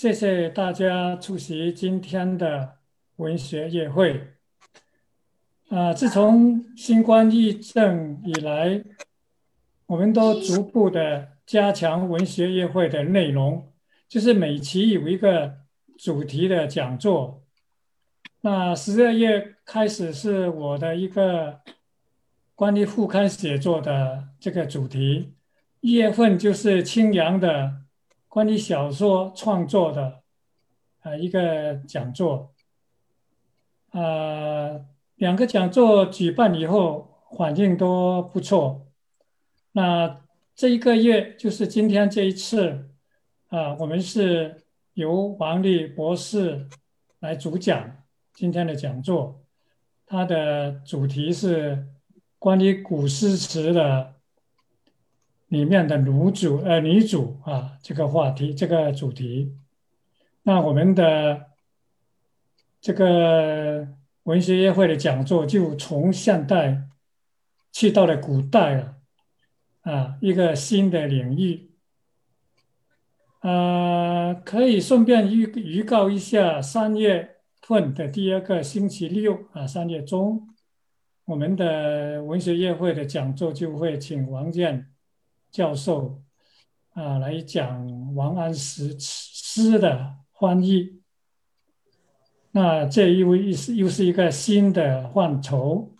谢谢大家出席今天的文学夜会。啊，自从新冠疫症以来，我们都逐步的加强文学夜会的内容，就是每期有一个主题的讲座。那十二月开始是我的一个关于副刊写作的这个主题，一月份就是青阳的。关于小说创作的，呃，一个讲座，呃，两个讲座举办以后，反应都不错。那这一个月就是今天这一次，啊，我们是由王丽博士来主讲今天的讲座，他的主题是关于古诗词的。里面的女主呃女主啊，这个话题这个主题，那我们的这个文学约会的讲座就从现代去到了古代了啊，一个新的领域。呃，可以顺便预预告一下，三月份的第二个星期六啊，三月中，我们的文学宴会的讲座就会请王健。教授啊，来讲王安石诗的翻译。那这一位是又是一个新的范畴，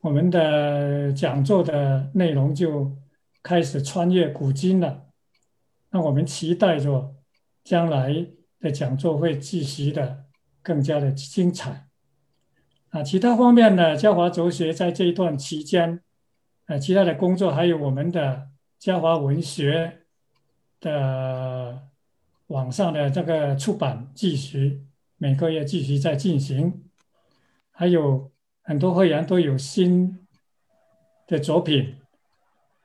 我们的讲座的内容就开始穿越古今了。那我们期待着将来的讲座会继续的更加的精彩。啊，其他方面呢，嘉华哲学在这一段期间。呃，其他的工作还有我们的嘉华文学的网上的这个出版继续，每个月继续在进行，还有很多会员都有新的作品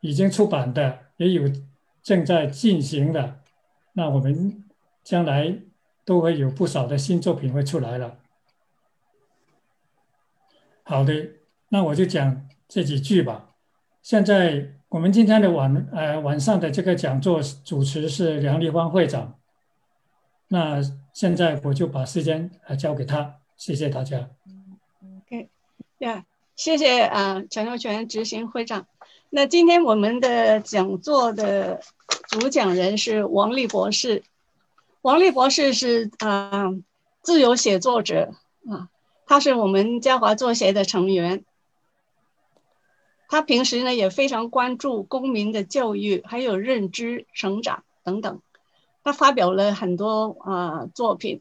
已经出版的，也有正在进行的，那我们将来都会有不少的新作品会出来了。好的，那我就讲这几句吧。现在我们今天的晚呃晚上的这个讲座主持是梁立芳会长，那现在我就把时间呃交给他，谢谢大家。OK，呀，谢谢啊陈秀全执行会长。那今天我们的讲座的主讲人是王丽博士，王丽博士是啊自由写作者啊，他是我们嘉华作协的成员。他平时呢也非常关注公民的教育，还有认知成长等等。他发表了很多啊作品，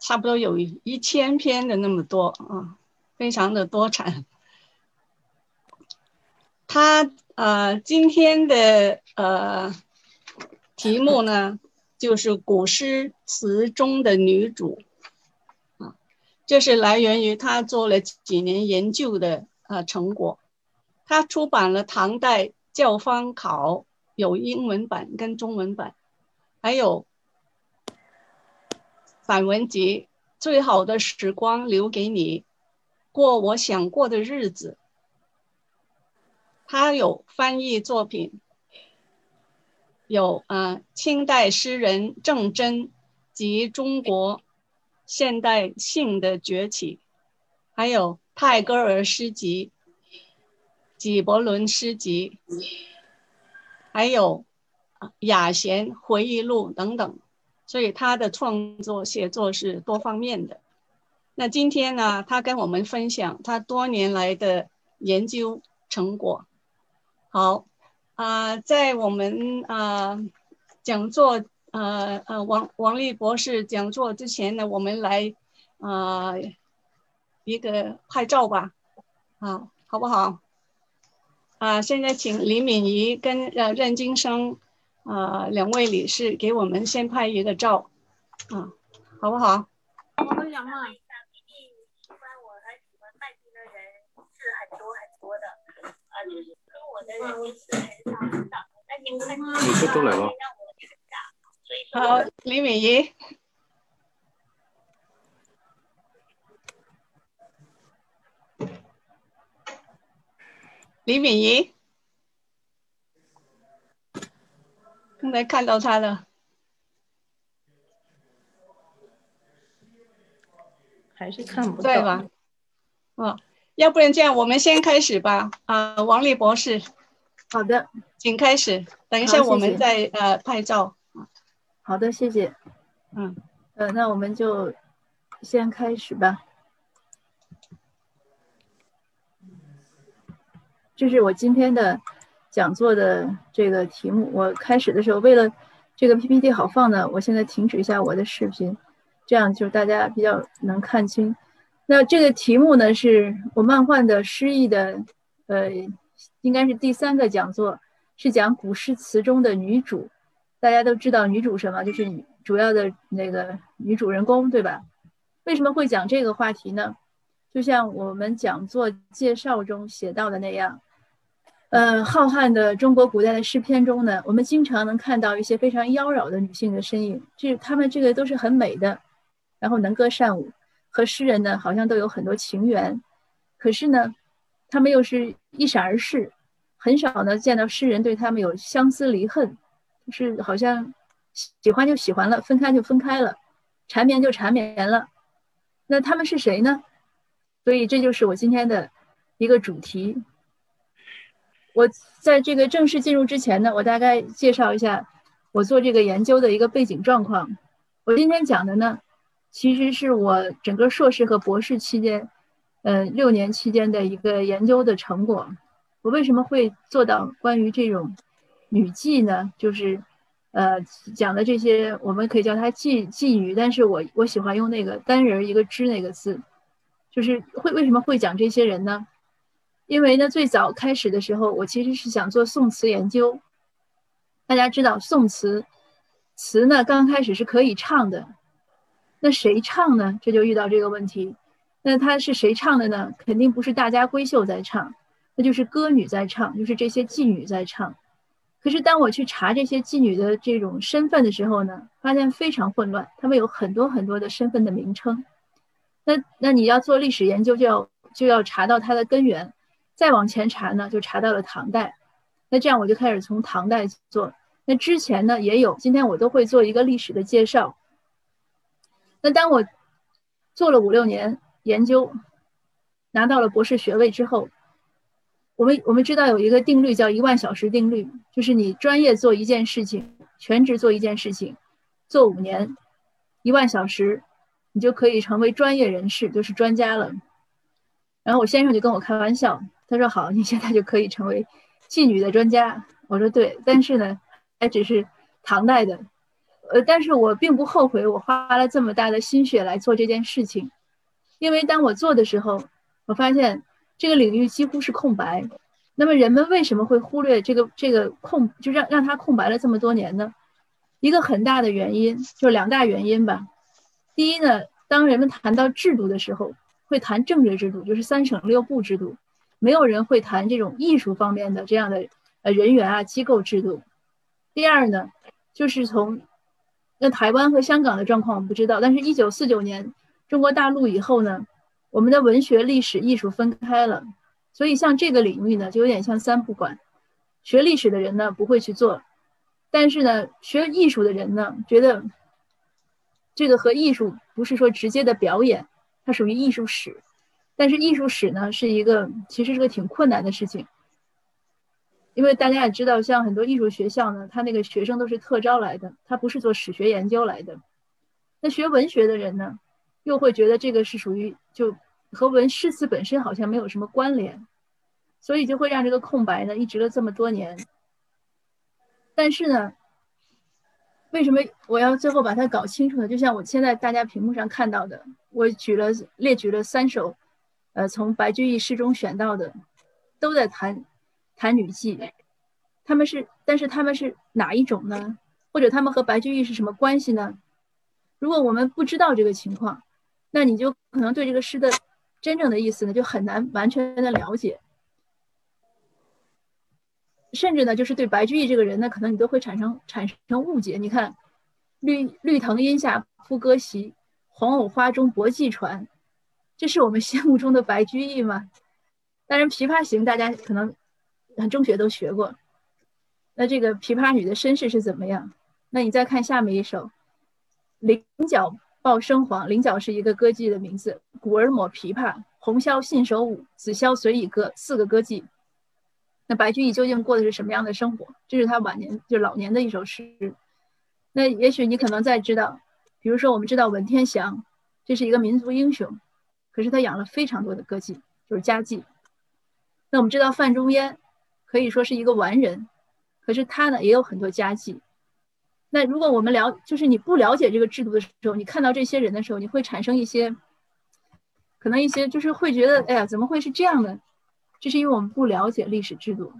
差不多有一千篇的那么多啊，非常的多产。他呃今天的呃题目呢就是古诗词中的女主啊，这是来源于他做了几年研究的。啊，成果，他出版了唐代教方考，有英文版跟中文版，还有散文集《最好的时光留给你》，过我想过的日子。他有翻译作品，有啊，清代诗人郑真及中国现代性的崛起，还有。泰戈尔诗集、纪伯伦诗集，还有雅贤回忆录等等，所以他的创作写作是多方面的。那今天呢，他跟我们分享他多年来的研究成果。好，啊，在我们啊讲座，呃呃王王丽博士讲座之前呢，我们来啊。一个拍照吧，啊，好不好？啊，现在请李敏仪跟呃任金生啊两位理事给我们先拍一个照，啊，好不好？我分享嘛。喜欢我还李敏仪。刚才看到他了。还是看不对吧？嗯，要不然这样，我们先开始吧。啊，王丽博士。好的，请开始，等一下我们再呃拍照。好的，谢谢。嗯，呃，那我们就先开始吧。这是我今天的讲座的这个题目。我开始的时候，为了这个 PPT 好放呢，我现在停止一下我的视频，这样就大家比较能看清。那这个题目呢，是我漫画的诗意的，呃，应该是第三个讲座，是讲古诗词中的女主。大家都知道女主什么，就是主要的那个女主人公，对吧？为什么会讲这个话题呢？就像我们讲座介绍中写到的那样，呃，浩瀚的中国古代的诗篇中呢，我们经常能看到一些非常妖娆的女性的身影，这她们这个都是很美的，然后能歌善舞，和诗人呢好像都有很多情缘，可是呢，她们又是一闪而逝，很少呢见到诗人对她们有相思离恨。就是好像喜欢就喜欢了，分开就分开了，缠绵就缠绵了。那他们是谁呢？所以这就是我今天的一个主题。我在这个正式进入之前呢，我大概介绍一下我做这个研究的一个背景状况。我今天讲的呢，其实是我整个硕士和博士期间，呃，六年期间的一个研究的成果。我为什么会做到关于这种？女妓呢，就是，呃，讲的这些，我们可以叫她妓妓女，但是我我喜欢用那个单人一个之那个字，就是会为什么会讲这些人呢？因为呢，最早开始的时候，我其实是想做宋词研究。大家知道宋词，词呢刚开始是可以唱的，那谁唱呢？这就遇到这个问题，那他是谁唱的呢？肯定不是大家闺秀在唱，那就是歌女在唱，就是这些妓女在唱。可是当我去查这些妓女的这种身份的时候呢，发现非常混乱，他们有很多很多的身份的名称。那那你要做历史研究，就要就要查到它的根源，再往前查呢，就查到了唐代。那这样我就开始从唐代做。那之前呢也有，今天我都会做一个历史的介绍。那当我做了五六年研究，拿到了博士学位之后。我们我们知道有一个定律叫一万小时定律，就是你专业做一件事情，全职做一件事情，做五年，一万小时，你就可以成为专业人士，就是专家了。然后我先生就跟我开玩笑，他说：“好，你现在就可以成为妓女的专家。”我说：“对，但是呢，还只是唐代的，呃，但是我并不后悔我花了这么大的心血来做这件事情，因为当我做的时候，我发现。”这个领域几乎是空白，那么人们为什么会忽略这个这个空，就让让它空白了这么多年呢？一个很大的原因就两大原因吧。第一呢，当人们谈到制度的时候，会谈政治制度，就是三省六部制度，没有人会谈这种艺术方面的这样的呃人员啊机构制度。第二呢，就是从那台湾和香港的状况我们不知道，但是一九四九年中国大陆以后呢？我们的文学、历史、艺术分开了，所以像这个领域呢，就有点像三不管。学历史的人呢不会去做，但是呢，学艺术的人呢觉得这个和艺术不是说直接的表演，它属于艺术史。但是艺术史呢是一个其实是个挺困难的事情，因为大家也知道，像很多艺术学校呢，他那个学生都是特招来的，他不是做史学研究来的。那学文学的人呢？又会觉得这个是属于就和文诗词本身好像没有什么关联，所以就会让这个空白呢一直了这么多年。但是呢，为什么我要最后把它搞清楚呢？就像我现在大家屏幕上看到的，我举了列举了三首，呃，从白居易诗中选到的，都在谈谈女妓，他们是，但是他们是哪一种呢？或者他们和白居易是什么关系呢？如果我们不知道这个情况，那你就可能对这个诗的真正的意思呢，就很难完全的了解，甚至呢，就是对白居易这个人呢，可能你都会产生产生误解。你看，绿绿藤阴下铺歌席，黄藕花中泊寄船，这是我们心目中的白居易吗？当然，《琵琶行》大家可能中学都学过，那这个琵琶女的身世是怎么样？那你再看下面一首，菱角。报生黄，菱角是一个歌妓的名字。鼓儿抹琵琶，红绡信手舞，紫绡随以歌，四个歌妓。那白居易究竟过的是什么样的生活？这是他晚年就老年的一首诗。那也许你可能在知道，比如说我们知道文天祥，这是一个民族英雄，可是他养了非常多的歌妓，就是家妓。那我们知道范仲淹，可以说是一个完人，可是他呢也有很多家妓。那如果我们了，就是你不了解这个制度的时候，你看到这些人的时候，你会产生一些，可能一些就是会觉得，哎呀，怎么会是这样的？这是因为我们不了解历史制度，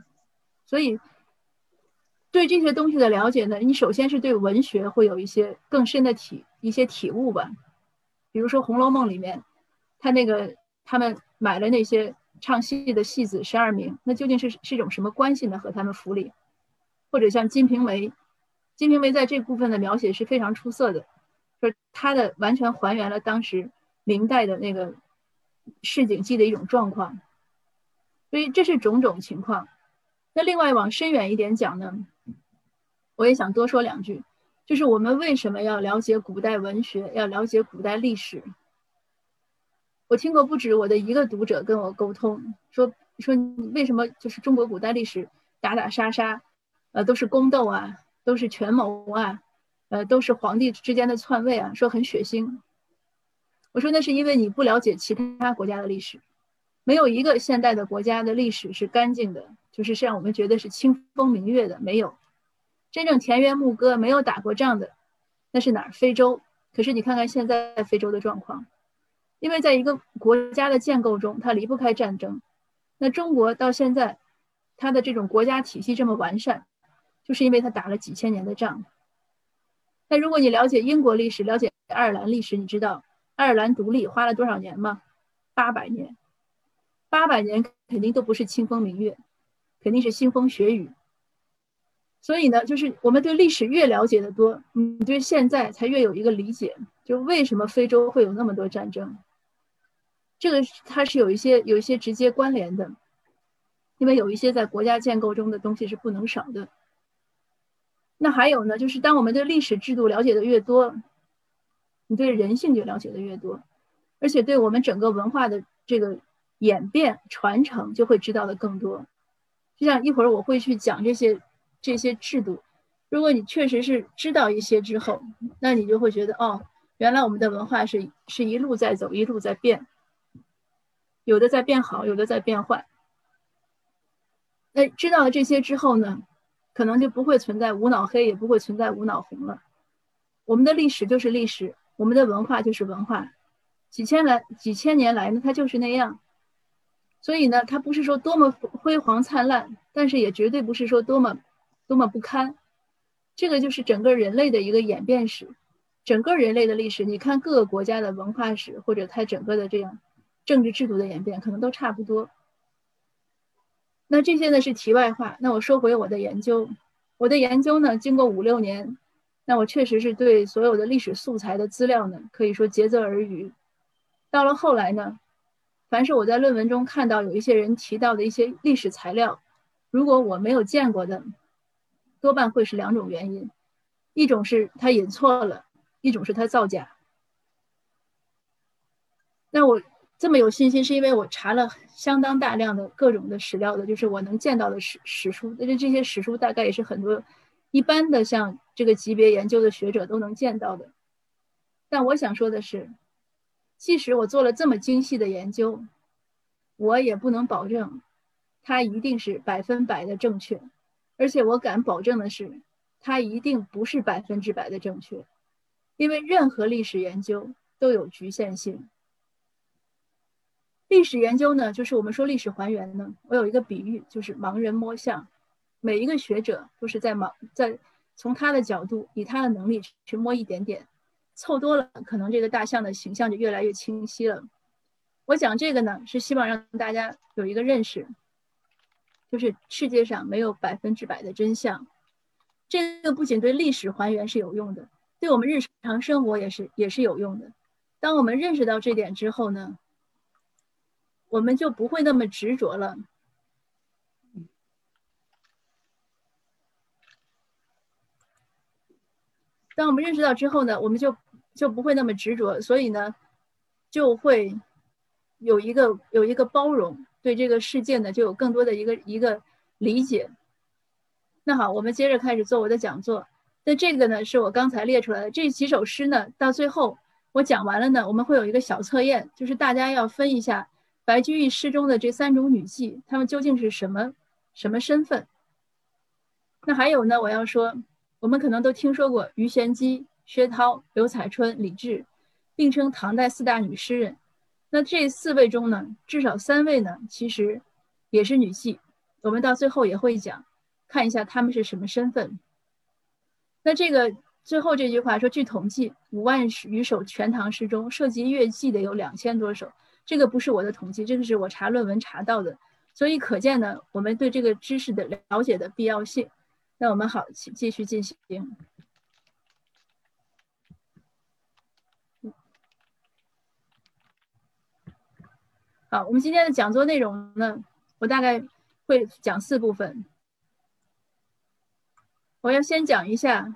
所以对这些东西的了解呢，你首先是对文学会有一些更深的体一些体悟吧。比如说《红楼梦》里面，他那个他们买了那些唱戏的戏子十二名，那究竟是是一种什么关系呢？和他们府里，或者像《金瓶梅》。《金瓶梅》在这部分的描写是非常出色的，说它的完全还原了当时明代的那个市井记的一种状况，所以这是种种情况。那另外往深远一点讲呢，我也想多说两句，就是我们为什么要了解古代文学，要了解古代历史？我听过不止我的一个读者跟我沟通，说说你为什么就是中国古代历史打打杀杀，呃，都是宫斗啊。都是权谋啊，呃，都是皇帝之间的篡位啊，说很血腥。我说那是因为你不了解其他国家的历史，没有一个现代的国家的历史是干净的，就是让我们觉得是清风明月的，没有真正田园牧歌，没有打过仗的，那是哪儿？非洲。可是你看看现在非洲的状况，因为在一个国家的建构中，它离不开战争。那中国到现在，它的这种国家体系这么完善。就是因为它打了几千年的仗。那如果你了解英国历史，了解爱尔兰历史，你知道爱尔兰独立花了多少年吗？八百年，八百年肯定都不是清风明月，肯定是腥风血雨。所以呢，就是我们对历史越了解的多，你对现在才越有一个理解，就为什么非洲会有那么多战争。这个它是有一些有一些直接关联的，因为有一些在国家建构中的东西是不能少的。那还有呢，就是当我们对历史制度了解的越多，你对人性就了解的越多，而且对我们整个文化的这个演变传承就会知道的更多。就像一会儿我会去讲这些这些制度，如果你确实是知道一些之后，那你就会觉得哦，原来我们的文化是是一路在走，一路在变，有的在变好，有的在变坏。那知道了这些之后呢？可能就不会存在无脑黑，也不会存在无脑红了。我们的历史就是历史，我们的文化就是文化，几千来几千年来呢，它就是那样。所以呢，它不是说多么辉煌灿烂，但是也绝对不是说多么多么不堪。这个就是整个人类的一个演变史，整个人类的历史。你看各个国家的文化史，或者它整个的这样政治制度的演变，可能都差不多。那这些呢是题外话。那我说回我的研究，我的研究呢，经过五六年，那我确实是对所有的历史素材的资料呢，可以说竭泽而渔。到了后来呢，凡是我在论文中看到有一些人提到的一些历史材料，如果我没有见过的，多半会是两种原因：一种是他引错了，一种是他造假。那我。这么有信心，是因为我查了相当大量的各种的史料的，就是我能见到的史史书，但是这些史书大概也是很多一般的像这个级别研究的学者都能见到的。但我想说的是，即使我做了这么精细的研究，我也不能保证它一定是百分百的正确，而且我敢保证的是，它一定不是百分之百的正确，因为任何历史研究都有局限性。历史研究呢，就是我们说历史还原呢。我有一个比喻，就是盲人摸象。每一个学者都是在盲，在从他的角度，以他的能力去摸一点点，凑多了，可能这个大象的形象就越来越清晰了。我讲这个呢，是希望让大家有一个认识，就是世界上没有百分之百的真相。这个不仅对历史还原是有用的，对我们日常生活也是也是有用的。当我们认识到这点之后呢？我们就不会那么执着了。当我们认识到之后呢，我们就就不会那么执着，所以呢，就会有一个有一个包容，对这个世界呢就有更多的一个一个理解。那好，我们接着开始做我的讲座。那这个呢是我刚才列出来的这几首诗呢，到最后我讲完了呢，我们会有一个小测验，就是大家要分一下白居易诗中的这三种女妓，她们究竟是什么什么身份。那还有呢，我要说，我们可能都听说过鱼玄机。薛涛、刘彩春、李治，并称唐代四大女诗人。那这四位中呢，至少三位呢，其实也是女妓。我们到最后也会讲，看一下她们是什么身份。那这个最后这句话说，据统计，五万余首全唐诗中，涉及乐妓的有两千多首。这个不是我的统计，这个是我查论文查到的。所以可见呢，我们对这个知识的了解的必要性。那我们好，继续进行。好，我们今天的讲座内容呢，我大概会讲四部分。我要先讲一下，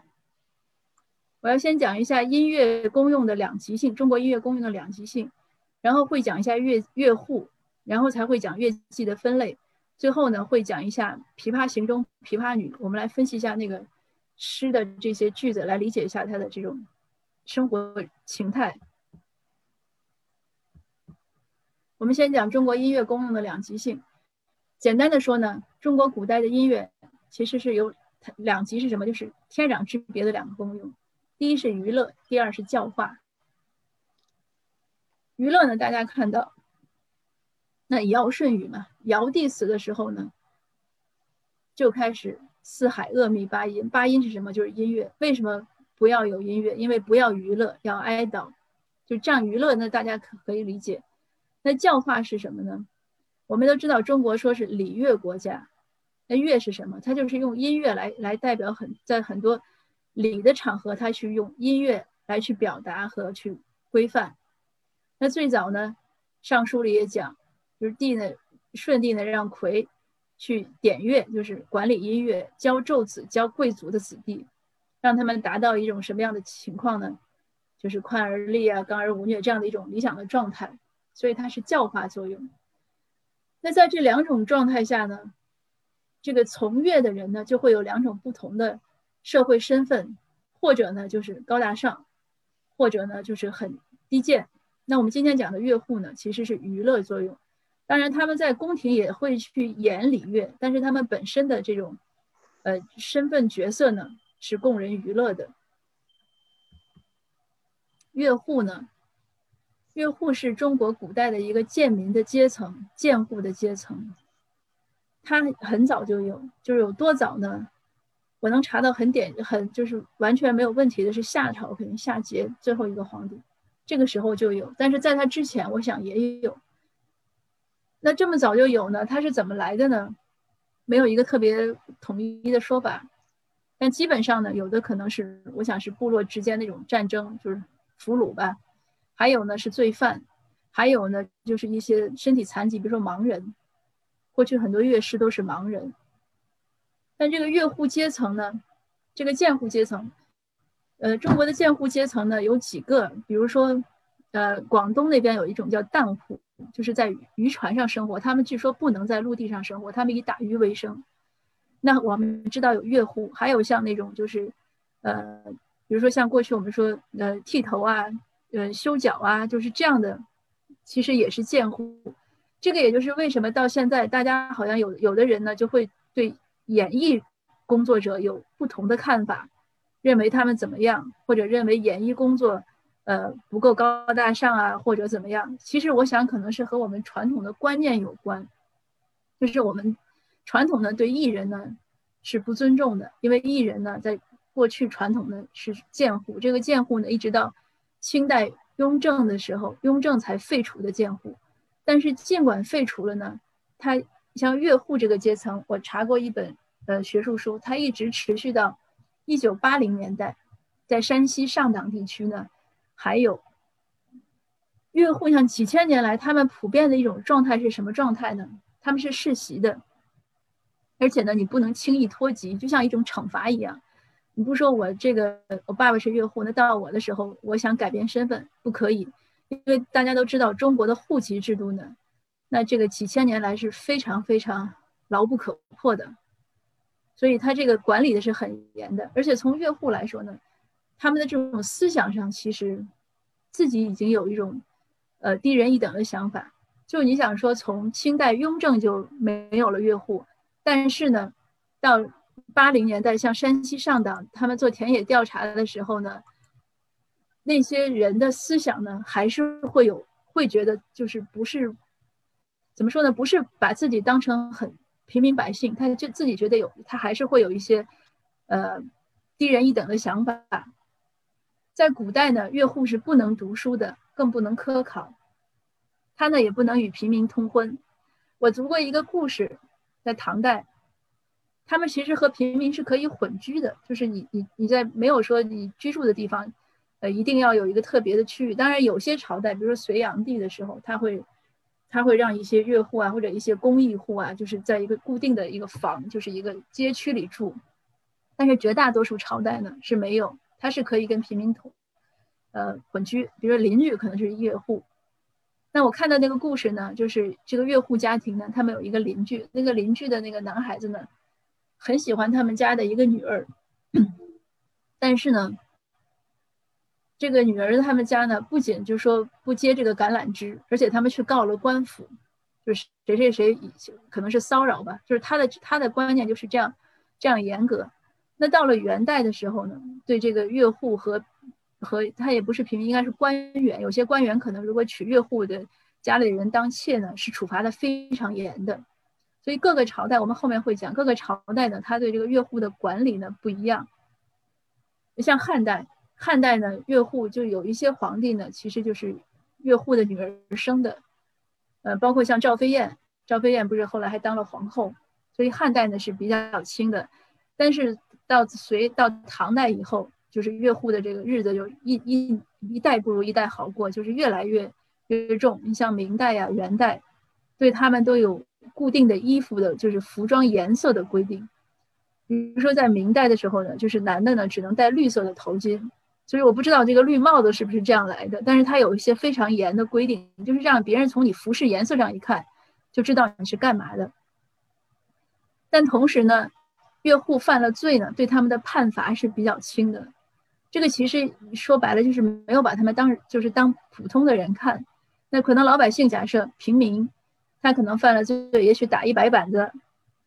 我要先讲一下音乐功用的两极性，中国音乐功用的两极性，然后会讲一下乐乐户，然后才会讲乐器的分类，最后呢会讲一下《琵琶行》中琵琶女，我们来分析一下那个诗的这些句子，来理解一下它的这种生活情态。我们先讲中国音乐功用的两极性。简单的说呢，中国古代的音乐其实是有两极是什么？就是天壤之别的两个功用。第一是娱乐，第二是教化。娱乐呢，大家看到，那尧舜禹嘛，尧帝死的时候呢，就开始四海恶靡八音。八音是什么？就是音乐。为什么不要有音乐？因为不要娱乐，要哀悼。就这样娱乐，那大家可可以理解。那教化是什么呢？我们都知道，中国说是礼乐国家。那乐是什么？它就是用音乐来来代表很在很多礼的场合，它去用音乐来去表达和去规范。那最早呢，《尚书》里也讲，就是帝呢，舜帝呢让魁去点乐，就是管理音乐，教胄子，教贵族的子弟，让他们达到一种什么样的情况呢？就是宽而立啊，刚而无虐这样的一种理想的状态。所以它是教化作用。那在这两种状态下呢，这个从乐的人呢，就会有两种不同的社会身份，或者呢就是高大上，或者呢就是很低贱。那我们今天讲的乐户呢，其实是娱乐作用。当然他们在宫廷也会去演礼乐，但是他们本身的这种呃身份角色呢，是供人娱乐的。乐户呢？乐户是中国古代的一个贱民的阶层，贱户的阶层。他很早就有，就是有多早呢？我能查到很点，很就是完全没有问题的是夏朝，肯定夏桀最后一个皇帝，这个时候就有。但是在他之前，我想也有。那这么早就有呢？他是怎么来的呢？没有一个特别统一的说法。但基本上呢，有的可能是，我想是部落之间那种战争，就是俘虏吧。还有呢是罪犯，还有呢就是一些身体残疾，比如说盲人。过去很多乐师都是盲人。但这个乐户阶层呢，这个贱户阶层，呃，中国的贱户阶层呢有几个，比如说，呃，广东那边有一种叫淡户，就是在渔船上生活，他们据说不能在陆地上生活，他们以打鱼为生。那我们知道有月户，还有像那种就是，呃，比如说像过去我们说，呃，剃头啊。呃，修脚啊，就是这样的，其实也是贱户。这个也就是为什么到现在，大家好像有有的人呢，就会对演艺工作者有不同的看法，认为他们怎么样，或者认为演艺工作，呃，不够高大上啊，或者怎么样。其实我想，可能是和我们传统的观念有关，就是我们传统的对艺人呢是不尊重的，因为艺人呢在过去传统的是贱户，这个贱户呢一直到。清代雍正的时候，雍正才废除的贱户，但是尽管废除了呢，他像乐户这个阶层，我查过一本呃学术书，它一直持续到一九八零年代，在山西上党地区呢，还有乐户，像几千年来他们普遍的一种状态是什么状态呢？他们是世袭的，而且呢，你不能轻易脱籍，就像一种惩罚一样。你不说我这个我爸爸是岳户，那到我的时候，我想改变身份不可以，因为大家都知道中国的户籍制度呢，那这个几千年来是非常非常牢不可破的，所以他这个管理的是很严的。而且从岳户来说呢，他们的这种思想上其实自己已经有一种呃低人一等的想法。就你想说，从清代雍正就没有了岳户，但是呢，到八零年代，像山西上党，他们做田野调查的时候呢，那些人的思想呢，还是会有会觉得，就是不是怎么说呢？不是把自己当成很平民百姓，他就自己觉得有，他还是会有一些呃低人一等的想法。在古代呢，岳户是不能读书的，更不能科考，他呢也不能与平民通婚。我读过一个故事，在唐代。他们其实和平民是可以混居的，就是你你你在没有说你居住的地方，呃，一定要有一个特别的区域。当然，有些朝代，比如说隋炀帝的时候，他会他会让一些月户啊或者一些公益户啊，就是在一个固定的一个房，就是一个街区里住。但是绝大多数朝代呢是没有，他是可以跟平民同呃混居，比如说邻居可能是月户。那我看到那个故事呢，就是这个月户家庭呢，他们有一个邻居，那个邻居的那个男孩子呢。很喜欢他们家的一个女儿，但是呢，这个女儿他们家呢，不仅就说不接这个橄榄枝，而且他们去告了官府，就是谁谁谁可能是骚扰吧，就是他的他的观念就是这样这样严格。那到了元代的时候呢，对这个岳户和和他也不是平民，应该是官员，有些官员可能如果娶岳户的家里人当妾呢，是处罚的非常严的。所以各个朝代，我们后面会讲各个朝代呢，他对这个乐户的管理呢不一样。像汉代，汉代呢乐户就有一些皇帝呢，其实就是乐户的女儿生的，呃，包括像赵飞燕，赵飞燕不是后来还当了皇后，所以汉代呢是比较轻的。但是到隋到唐代以后，就是乐户的这个日子就一一一代不如一代好过，就是越来越越重。你像明代呀、元代，对他们都有。固定的衣服的就是服装颜色的规定，比如说在明代的时候呢，就是男的呢只能戴绿色的头巾，所以我不知道这个绿帽子是不是这样来的，但是它有一些非常严的规定，就是让别人从你服饰颜色上一看就知道你是干嘛的。但同时呢，岳户犯了罪呢，对他们的判罚是比较轻的，这个其实说白了就是没有把他们当就是当普通的人看，那可能老百姓假设平民。他可能犯了罪，也许打一百板子，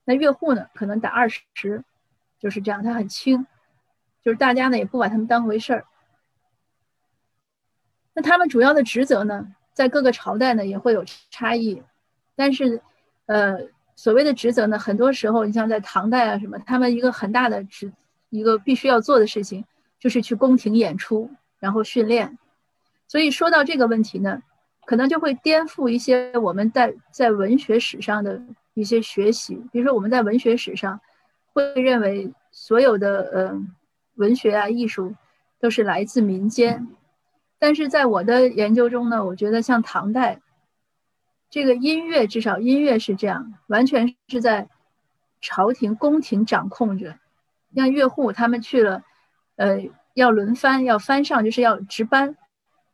那岳户呢，可能打二十，就是这样，他很轻，就是大家呢也不把他们当回事儿。那他们主要的职责呢，在各个朝代呢也会有差异，但是，呃，所谓的职责呢，很多时候你像在唐代啊什么，他们一个很大的职，一个必须要做的事情，就是去宫廷演出，然后训练。所以说到这个问题呢。可能就会颠覆一些我们在在文学史上的一些学习，比如说我们在文学史上会认为所有的呃文学啊艺术都是来自民间，但是在我的研究中呢，我觉得像唐代这个音乐，至少音乐是这样，完全是在朝廷宫廷掌控着，像乐户他们去了，呃要轮番要翻上，就是要值班，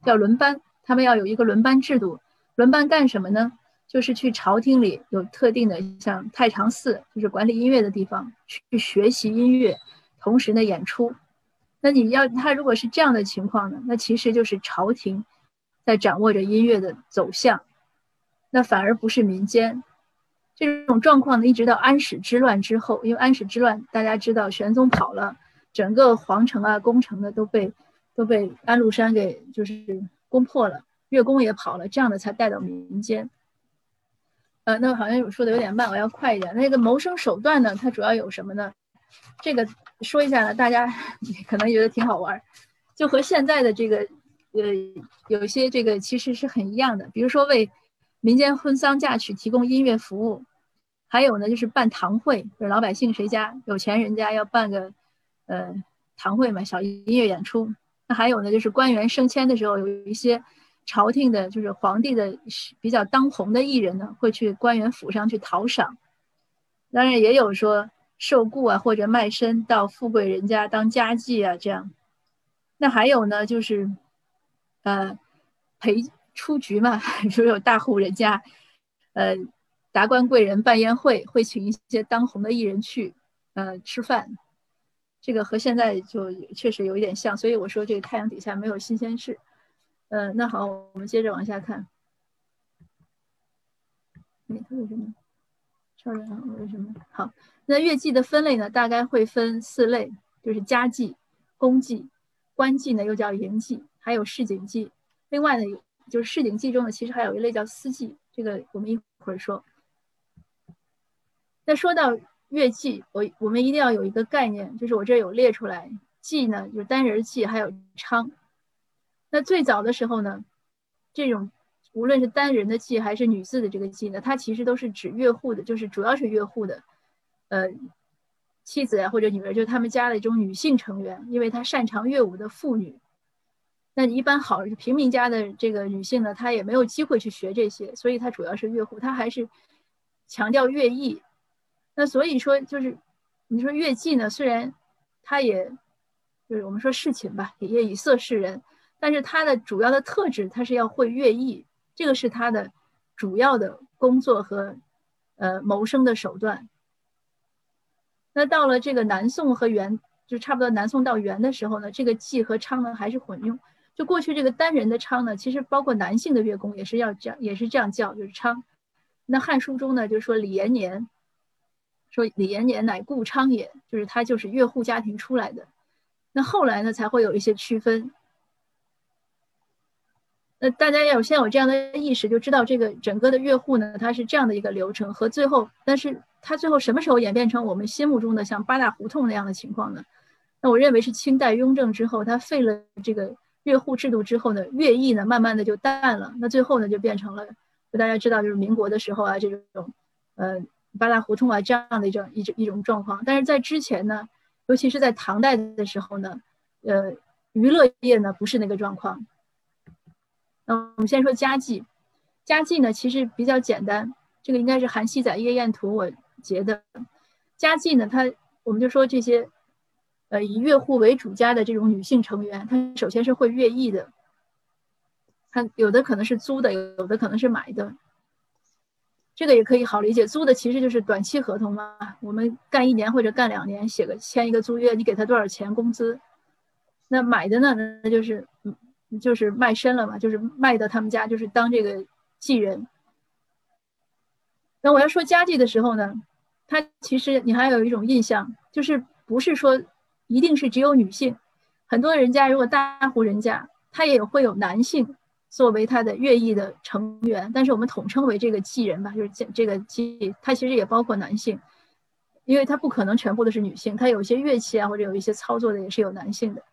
要轮班。他们要有一个轮班制度，轮班干什么呢？就是去朝廷里有特定的，像太常寺，就是管理音乐的地方，去学习音乐，同时呢演出。那你要他如果是这样的情况呢，那其实就是朝廷在掌握着音乐的走向，那反而不是民间。这种状况呢，一直到安史之乱之后，因为安史之乱大家知道，玄宗跑了，整个皇城啊、宫城呢都被都被安禄山给就是。攻破了，乐工也跑了，这样的才带到民间。呃，那好像说的有点慢，我要快一点。那个谋生手段呢，它主要有什么呢？这个说一下呢，大家 可能觉得挺好玩，就和现在的这个呃有些这个其实是很一样的。比如说为民间婚丧嫁娶提供音乐服务，还有呢就是办堂会，就是老百姓谁家有钱人家要办个呃堂会嘛，小音乐演出。那还有呢，就是官员升迁的时候，有一些朝廷的，就是皇帝的比较当红的艺人呢，会去官员府上去讨赏。当然，也有说受雇啊，或者卖身到富贵人家当家妓啊，这样。那还有呢，就是呃陪出局嘛，说有大户人家，呃达官贵人办宴会，会请一些当红的艺人去呃吃饭。这个和现在就确实有一点像，所以我说这个太阳底下没有新鲜事。嗯，那好，我们接着往下看。哎，它为什么？超人，为什么？好，那乐伎的分类呢，大概会分四类，就是家伎、公伎、官伎呢，又叫营伎，还有市井伎。另外呢，就是市井伎中呢，其实还有一类叫私伎，这个我们一会儿说。那说到乐伎，我我们一定要有一个概念，就是我这有列出来，伎呢，就是单人伎，还有娼。那最早的时候呢，这种无论是单人的妓还是女字的这个妓呢，它其实都是指乐户的，就是主要是乐户的，呃，妻子呀或者女儿，就是他们家的一种女性成员，因为她擅长乐舞的妇女。那一般好平民家的这个女性呢，她也没有机会去学这些，所以她主要是乐户，她还是强调乐艺。那所以说，就是你说乐伎呢，虽然它也就是我们说侍寝吧，也以色示人。但是它的主要的特质，它是要会乐艺，这个是它的主要的工作和呃谋生的手段。那到了这个南宋和元，就差不多南宋到元的时候呢，这个妓和娼呢还是混用。就过去这个单人的娼呢，其实包括男性的乐工也是要这样，也是这样叫，就是娼。那《汉书》中呢就说李延年，说李延年乃故娼也，就是他就是乐户家庭出来的。那后来呢才会有一些区分。那大家要有先有这样的意识，就知道这个整个的乐户呢，它是这样的一个流程和最后，但是它最后什么时候演变成我们心目中的像八大胡同那样的情况呢？那我认为是清代雍正之后，他废了这个乐户制度之后呢，乐艺呢慢慢的就淡了。那最后呢就变成了，就大家知道就是民国的时候啊这种，呃八大胡同啊这样的一种一种一种状况。但是在之前呢，尤其是在唐代的时候呢，呃娱乐业呢不是那个状况。嗯，我们先说家妓。家妓呢，其实比较简单。这个应该是《韩熙载夜宴图》我截的。家妓呢，它我们就说这些，呃，以乐户为主家的这种女性成员，她首先是会乐艺的。她有的可能是租的，有的可能是买的。这个也可以好理解，租的其实就是短期合同嘛。我们干一年或者干两年，写个签一个租约，你给他多少钱工资？那买的呢，那就是嗯。就是卖身了嘛，就是卖到他们家，就是当这个妓人。那我要说家妓的时候呢，他其实你还有一种印象，就是不是说一定是只有女性，很多人家如果大户人家，他也会有男性作为他的乐艺的成员，但是我们统称为这个妓人吧，就是这这个妓，他其实也包括男性，因为他不可能全部都是女性，他有些乐器啊或者有一些操作的也是有男性的。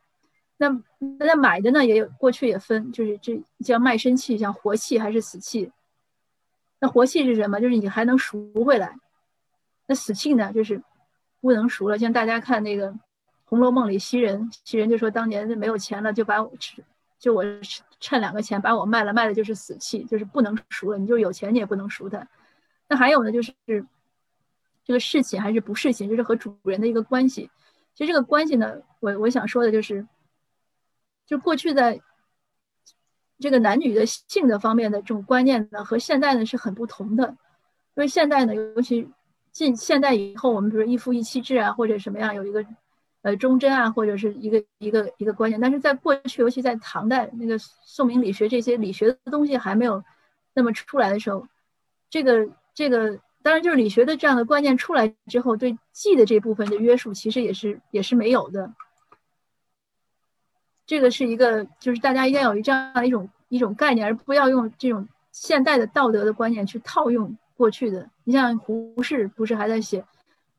那那买的呢也有，过去也分，就是这叫卖身契，像活契还是死契。那活契是什么？就是你还能赎回来。那死契呢，就是不能赎了。像大家看那个《红楼梦》里袭人，袭人就说当年没有钱了，就把我就我趁两个钱把我卖了，卖的就是死契，就是不能赎了。你就有钱你也不能赎他。那还有呢，就是这个侍寝还是不侍寝，就是和主人的一个关系。其实这个关系呢，我我想说的就是。就过去在这个男女的性的方面的这种观念呢，和现代呢是很不同的。因为现代呢，尤其近现代以后，我们比如一夫一妻制啊，或者什么样有一个呃忠贞啊，或者是一个一个一个观念。但是在过去，尤其在唐代那个宋明理学这些理学的东西还没有那么出来的时候，这个这个当然就是理学的这样的观念出来之后，对妓的这部分的约束其实也是也是没有的。这个是一个，就是大家应该有这样的一种一种概念，而不要用这种现代的道德的观念去套用过去的。你像胡适不是还在写，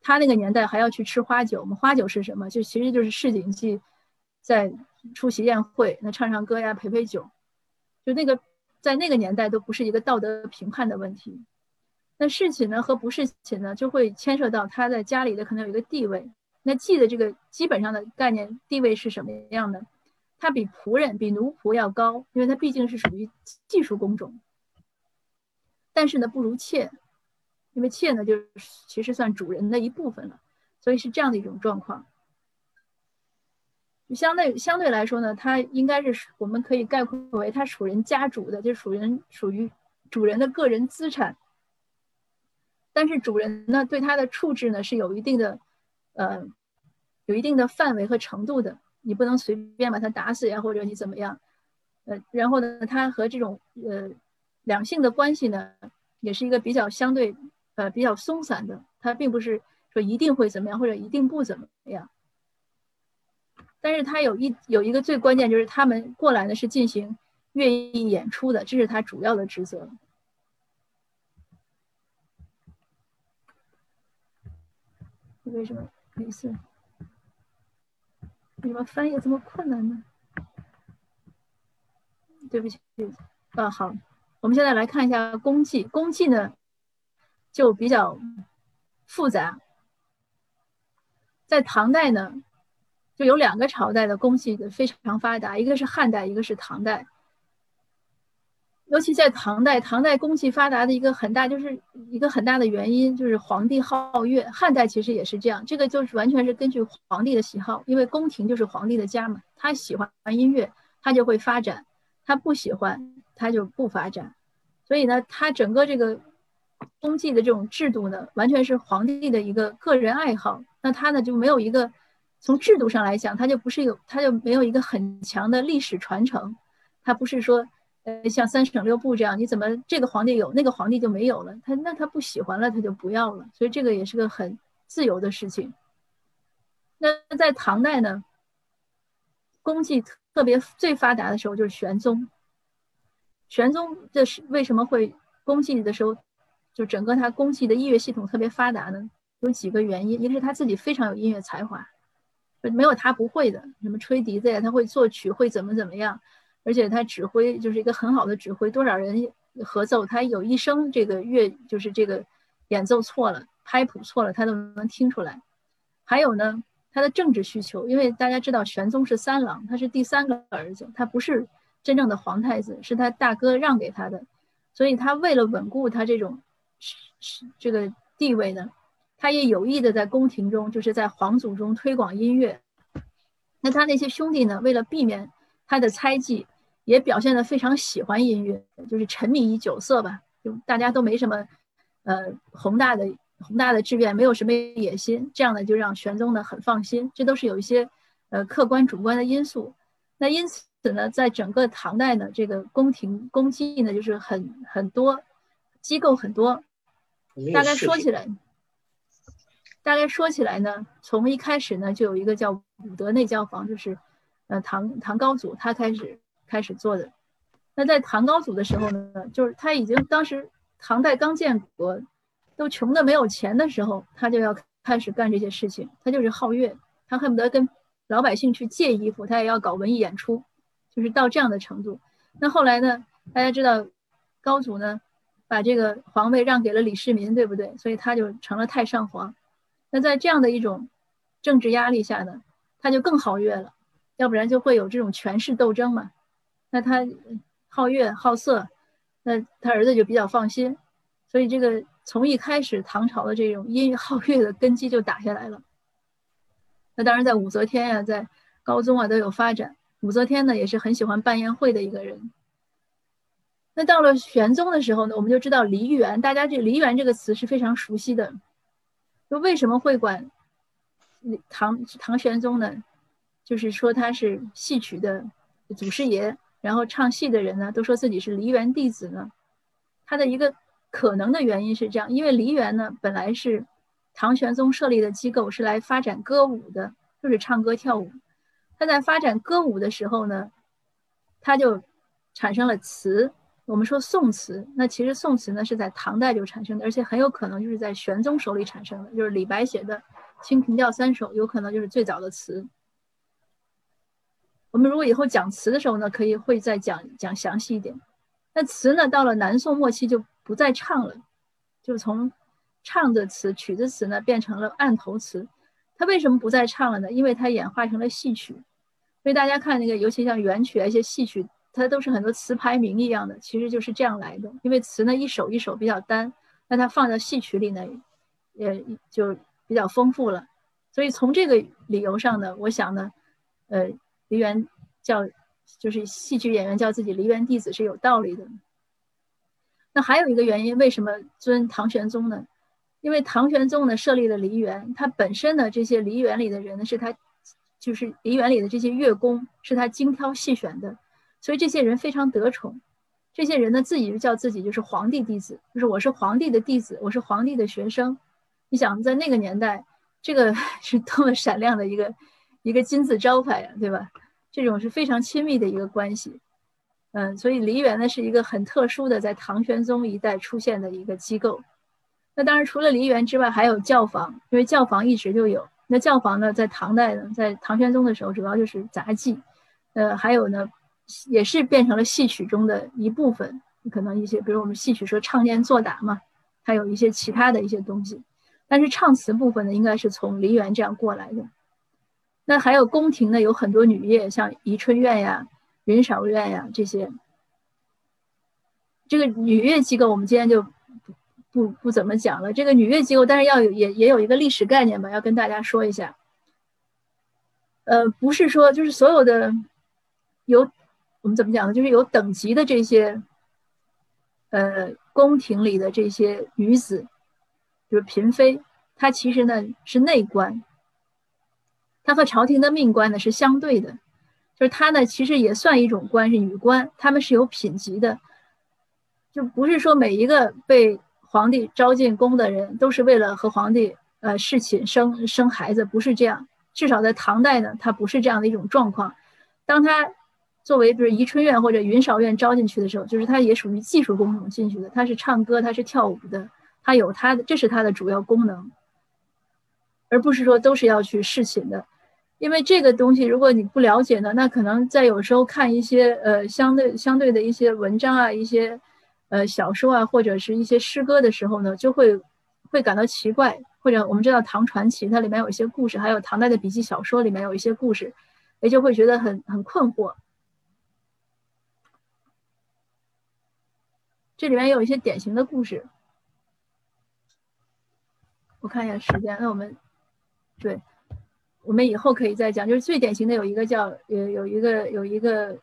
他那个年代还要去吃花酒吗？花酒是什么？就其实就是市井妓在出席宴会，那唱唱歌呀，陪陪酒，就那个在那个年代都不是一个道德评判的问题。那侍寝呢和不侍寝呢，就会牵涉到他在家里的可能有一个地位。那妓的这个基本上的概念地位是什么样的？他比仆人、比奴仆要高，因为他毕竟是属于技术工种。但是呢，不如妾，因为妾呢，就是其实算主人的一部分了。所以是这样的一种状况。相对相对来说呢，它应该是我们可以概括为它属人家主的，就属人属于主人的个人资产。但是主人呢，对它的处置呢是有一定的，呃，有一定的范围和程度的。你不能随便把它打死呀，或者你怎么样？呃，然后呢，它和这种呃两性的关系呢，也是一个比较相对呃比较松散的，它并不是说一定会怎么样，或者一定不怎么样。但是它有一有一个最关键，就是他们过来呢是进行乐艺演出的，这是他主要的职责。为什么没事？为什么翻译这么困难呢？对不起，啊好，我们现在来看一下公祭。公祭呢就比较复杂，在唐代呢。就有两个朝代的公祭的非常发达，一个是汉代，一个是唐代。尤其在唐代，唐代公祭发达的一个很大，就是一个很大的原因就是皇帝好乐。汉代其实也是这样，这个就是完全是根据皇帝的喜好，因为宫廷就是皇帝的家嘛，他喜欢音乐，他就会发展；他不喜欢，他就不发展。所以呢，他整个这个公祭的这种制度呢，完全是皇帝的一个个人爱好。那他呢就没有一个。从制度上来讲，它就不是有，它就没有一个很强的历史传承。它不是说，呃，像三省六部这样，你怎么这个皇帝有，那个皇帝就没有了？他那他不喜欢了，他就不要了。所以这个也是个很自由的事情。那在唐代呢，功绩特别最发达的时候就是玄宗。玄宗这是为什么会功绩的时候，就整个他功绩的音乐系统特别发达呢？有几个原因，一个是他自己非常有音乐才华。没有他不会的，什么吹笛子呀，他会作曲，会怎么怎么样，而且他指挥就是一个很好的指挥，多少人合奏，他有一声这个乐就是这个演奏错了，拍谱错了，他都能听出来。还有呢，他的政治需求，因为大家知道玄宗是三郎，他是第三个儿子，他不是真正的皇太子，是他大哥让给他的，所以他为了稳固他这种这个地位呢。他也有意的在宫廷中，就是在皇族中推广音乐。那他那些兄弟呢？为了避免他的猜忌，也表现的非常喜欢音乐，就是沉迷于酒色吧。就大家都没什么，呃，宏大的宏大的志愿，没有什么野心，这样呢就让玄宗呢很放心。这都是有一些，呃，客观主观的因素。那因此呢，在整个唐代呢，这个宫廷宫妓呢，就是很很多，机构很多。大概说起来。大概说起来呢，从一开始呢，就有一个叫武德内教坊，就是，呃，唐唐高祖他开始开始做的。那在唐高祖的时候呢，就是他已经当时唐代刚建国，都穷的没有钱的时候，他就要开始干这些事情。他就是好乐，他恨不得跟老百姓去借衣服，他也要搞文艺演出，就是到这样的程度。那后来呢，大家知道高祖呢，把这个皇位让给了李世民，对不对？所以他就成了太上皇。那在这样的一种政治压力下呢，他就更好乐了，要不然就会有这种权势斗争嘛。那他好乐好色，那他儿子就比较放心，所以这个从一开始唐朝的这种音乐好乐的根基就打下来了。那当然在武则天呀，在高宗啊都有发展。武则天呢也是很喜欢办宴会的一个人。那到了玄宗的时候呢，我们就知道梨园，大家这梨园这个词是非常熟悉的。就为什么会管唐唐玄宗呢？就是说他是戏曲的祖师爷，然后唱戏的人呢都说自己是梨园弟子呢。他的一个可能的原因是这样，因为梨园呢本来是唐玄宗设立的机构，是来发展歌舞的，就是唱歌跳舞。他在发展歌舞的时候呢，他就产生了词。我们说宋词，那其实宋词呢是在唐代就产生的，而且很有可能就是在玄宗手里产生的，就是李白写的《清平调三首》，有可能就是最早的词。我们如果以后讲词的时候呢，可以会再讲讲详细一点。那词呢，到了南宋末期就不再唱了，就从唱的词、曲子词呢变成了案头词。它为什么不再唱了呢？因为它演化成了戏曲。所以大家看那个，尤其像元曲啊一些戏曲。它都是很多词牌名一样的，其实就是这样来的。因为词呢一首一首比较单，那它放在戏曲里呢，也就比较丰富了。所以从这个理由上呢，我想呢，呃，梨园叫就是戏曲演员叫自己梨园弟子是有道理的。那还有一个原因，为什么尊唐玄宗呢？因为唐玄宗呢设立了梨园，他本身呢这些梨园里的人呢是他，就是梨园里的这些乐工是他精挑细选的，所以这些人非常得宠。这些人呢自己就叫自己就是皇帝弟子，就是我是皇帝的弟子，我是皇帝的学生。你想在那个年代，这个 是多么闪亮的一个一个金字招牌呀，对吧？这种是非常亲密的一个关系。嗯，所以梨园呢是一个很特殊的，在唐玄宗一代出现的一个机构。那当然，除了梨园之外，还有教坊，因为教坊一直就有。那教坊呢，在唐代呢，在唐玄宗的时候，主要就是杂技。呃，还有呢，也是变成了戏曲中的一部分。可能一些，比如我们戏曲说唱念做打嘛，还有一些其他的一些东西。但是唱词部分呢，应该是从梨园这样过来的。那还有宫廷呢，有很多女乐，像宜春院呀。云韶院呀，这些，这个女乐机构我们今天就不不怎么讲了。这个女乐机构，但是要有也也有一个历史概念吧，要跟大家说一下。呃，不是说就是所有的有我们怎么讲呢？就是有等级的这些，呃，宫廷里的这些女子，就是嫔妃，她其实呢是内官，她和朝廷的命官呢是相对的。就是她呢，其实也算一种官，是女官，她们是有品级的，就不是说每一个被皇帝招进宫的人都是为了和皇帝呃侍寝生生孩子，不是这样。至少在唐代呢，它不是这样的一种状况。当他作为比如宜春院或者云韶院招进去的时候，就是他也属于技术工种进去的，他是唱歌，他是跳舞的，他有他的，这是他的主要功能，而不是说都是要去侍寝的。因为这个东西，如果你不了解呢，那可能在有时候看一些呃相对相对的一些文章啊，一些呃小说啊，或者是一些诗歌的时候呢，就会会感到奇怪。或者我们知道唐传奇，它里面有一些故事，还有唐代的笔记小说里面有一些故事，也就会觉得很很困惑。这里面有一些典型的故事，我看一下时间，那我们对。我们以后可以再讲，就是最典型的有一个叫有有一个有一个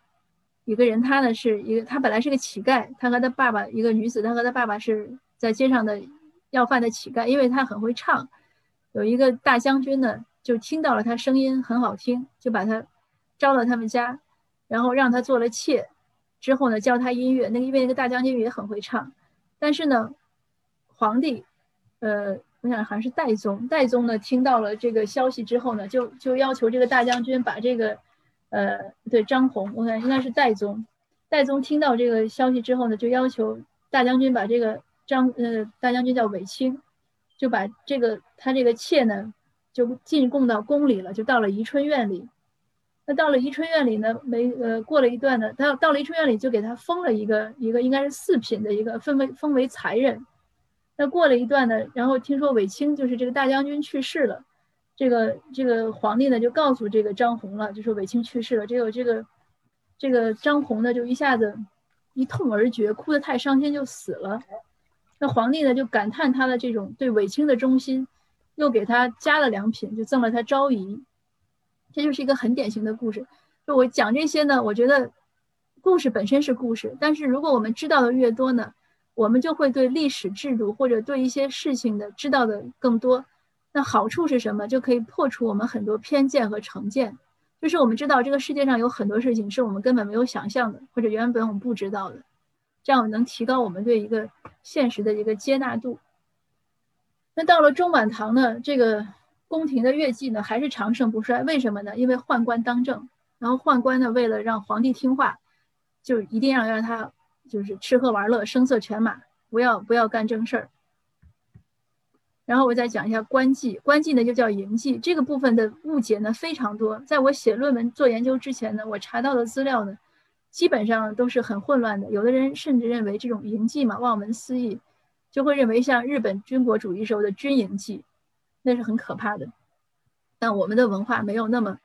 一个人，他呢是一个他本来是个乞丐，他和他爸爸一个女子，他和他爸爸是在街上的要饭的乞丐，因为他很会唱，有一个大将军呢就听到了他声音很好听，就把他招到他们家，然后让他做了妾，之后呢教他音乐，那个因为那个大将军也很会唱，但是呢皇帝呃。我想好像是戴宗，戴宗呢听到了这个消息之后呢，就就要求这个大将军把这个，呃，对张宏，我想应该是戴宗，戴宗听到这个消息之后呢，就要求大将军把这个张，呃，大将军叫韦清，就把这个他这个妾呢，就进贡到宫里了，就到了宜春院里。那到了宜春院里呢，没呃过了一段呢，他到了宜春院里就给他封了一个一个应该是四品的一个封为封为才人。那过了一段呢，然后听说韦清就是这个大将军去世了，这个这个皇帝呢就告诉这个张宏了，就说韦清去世了。这个这个这个张宏呢就一下子一痛而绝，哭得太伤心就死了。那皇帝呢就感叹他的这种对韦清的忠心，又给他加了两品，就赠了他昭仪。这就是一个很典型的故事。就我讲这些呢，我觉得故事本身是故事，但是如果我们知道的越多呢？我们就会对历史制度或者对一些事情的知道的更多，那好处是什么？就可以破除我们很多偏见和成见。就是我们知道这个世界上有很多事情是我们根本没有想象的，或者原本我们不知道的，这样能提高我们对一个现实的一个接纳度。那到了中晚唐呢，这个宫廷的乐伎呢还是长盛不衰，为什么呢？因为宦官当政，然后宦官呢为了让皇帝听话，就一定要让他。就是吃喝玩乐，声色犬马，不要不要干正事儿。然后我再讲一下官妓，官妓呢就叫营妓。这个部分的误解呢非常多，在我写论文做研究之前呢，我查到的资料呢，基本上都是很混乱的。有的人甚至认为这种营妓嘛，望文思义，就会认为像日本军国主义时候的军营妓，那是很可怕的。但我们的文化没有那么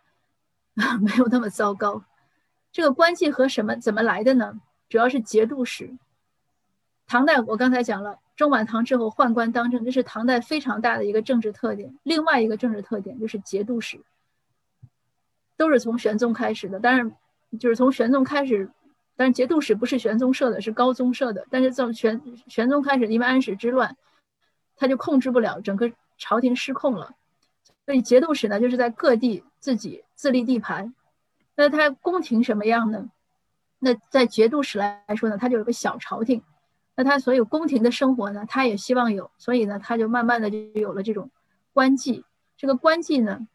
没有那么糟糕。这个官妓和什么怎么来的呢？主要是节度使。唐代我刚才讲了，中晚唐之后宦官当政，这是唐代非常大的一个政治特点。另外一个政治特点就是节度使，都是从玄宗开始的。但是，就是从玄宗开始，但是节度使不是玄宗设的，是高宗设的。但是从玄玄宗开始，因为安史之乱，他就控制不了整个朝廷失控了，所以节度使呢就是在各地自己自立地盘。那他宫廷什么样呢？那在节度使来说呢，他就有个小朝廷。那他所有宫廷的生活呢，他也希望有，所以呢，他就慢慢的就有了这种官妓。这个官妓呢，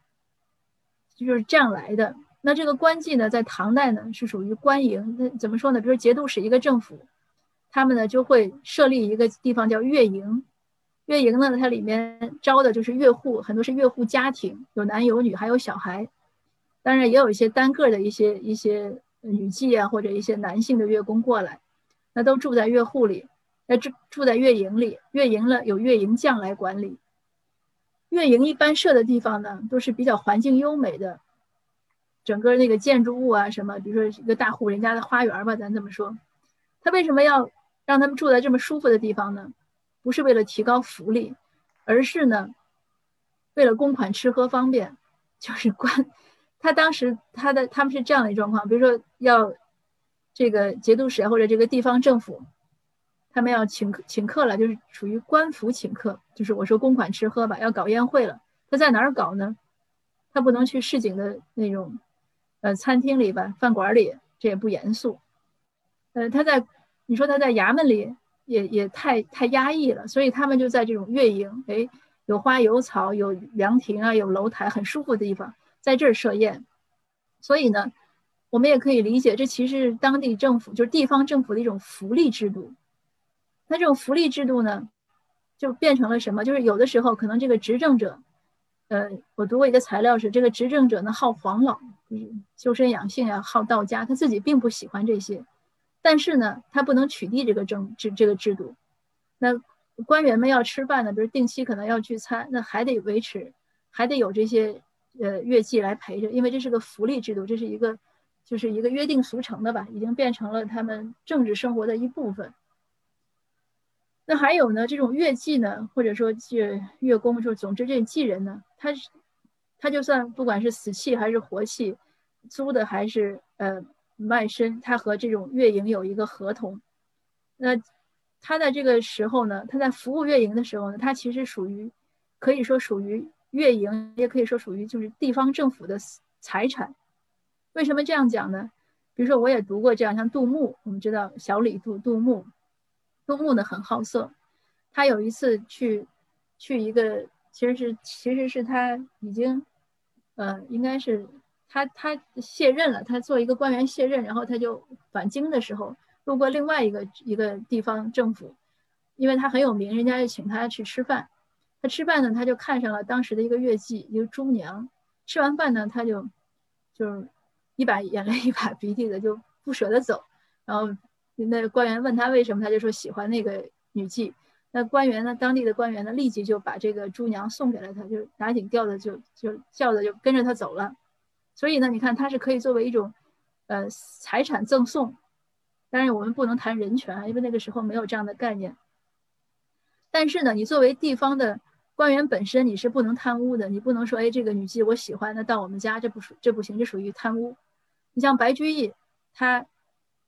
就是这样来的。那这个官妓呢，在唐代呢是属于官营。那怎么说呢？比如节度使一个政府，他们呢就会设立一个地方叫乐营。乐营呢，它里面招的就是乐户，很多是乐户家庭，有男有女，还有小孩。当然也有一些单个的一些一些女妓啊，或者一些男性的乐工过来。那都住在乐户里，那住住在月营里，月营了有月营将来管理。月营一般设的地方呢，都是比较环境优美的，整个那个建筑物啊什么，比如说一个大户人家的花园吧，咱这么说。他为什么要让他们住在这么舒服的地方呢？不是为了提高福利，而是呢，为了公款吃喝方便。就是官，他当时他的他们是这样的状况，比如说要。这个节度使或者这个地方政府，他们要请客请客了，就是属于官府请客，就是我说公款吃喝吧，要搞宴会了。他在哪儿搞呢？他不能去市井的那种，呃，餐厅里吧，饭馆里，这也不严肃。呃，他在，你说他在衙门里也也太太压抑了，所以他们就在这种月营，哎，有花有草，有凉亭啊，有楼台，很舒服的地方，在这儿设宴。所以呢。我们也可以理解，这其实是当地政府，就是地方政府的一种福利制度。那这种福利制度呢，就变成了什么？就是有的时候可能这个执政者，呃，我读过一个材料是，这个执政者呢好黄老，就是修身养性呀，好道家，他自己并不喜欢这些，但是呢，他不能取缔这个政制这个制度。那官员们要吃饭呢，比如定期可能要聚餐，那还得维持，还得有这些呃乐伎来陪着，因为这是个福利制度，这是一个。就是一个约定俗成的吧，已经变成了他们政治生活的一部分。那还有呢，这种乐妓呢，或者说乐乐工，就总之这妓人呢，他是他就算不管是死契还是活契，租的还是呃卖身，他和这种乐营有一个合同。那他在这个时候呢，他在服务乐营的时候呢，他其实属于可以说属于乐营，也可以说属于就是地方政府的财产。为什么这样讲呢？比如说，我也读过这样，像杜牧，我们知道小李杜杜牧，杜牧呢很好色，他有一次去去一个，其实是其实是他已经，呃，应该是他他卸任了，他做一个官员卸任，然后他就返京的时候，路过另外一个一个地方政府，因为他很有名，人家就请他去吃饭，他吃饭呢，他就看上了当时的一个乐妓，一个猪娘，吃完饭呢，他就就是。一把眼泪一把鼻涕的就不舍得走，然后那官员问他为什么，他就说喜欢那个女妓。那官员呢，当地的官员呢，立即就把这个猪娘送给了他，就拿紧吊的就就叫的就跟着他走了。所以呢，你看他是可以作为一种呃财产赠送，当然我们不能谈人权啊，因为那个时候没有这样的概念。但是呢，你作为地方的。官员本身你是不能贪污的，你不能说，哎，这个女妓我喜欢，那到我们家这不属这不行，这属于贪污。你像白居易，他，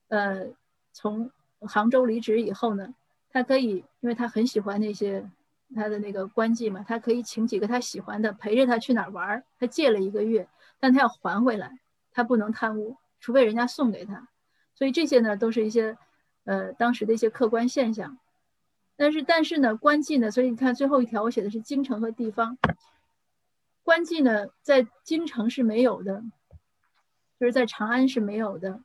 呃，从杭州离职以后呢，他可以，因为他很喜欢那些他的那个官妓嘛，他可以请几个他喜欢的陪着他去哪儿玩儿，他借了一个月，但他要还回来，他不能贪污，除非人家送给他。所以这些呢，都是一些，呃，当时的一些客观现象。但是，但是呢，官妓呢，所以你看最后一条，我写的是京城和地方。官妓呢，在京城是没有的，就是在长安是没有的。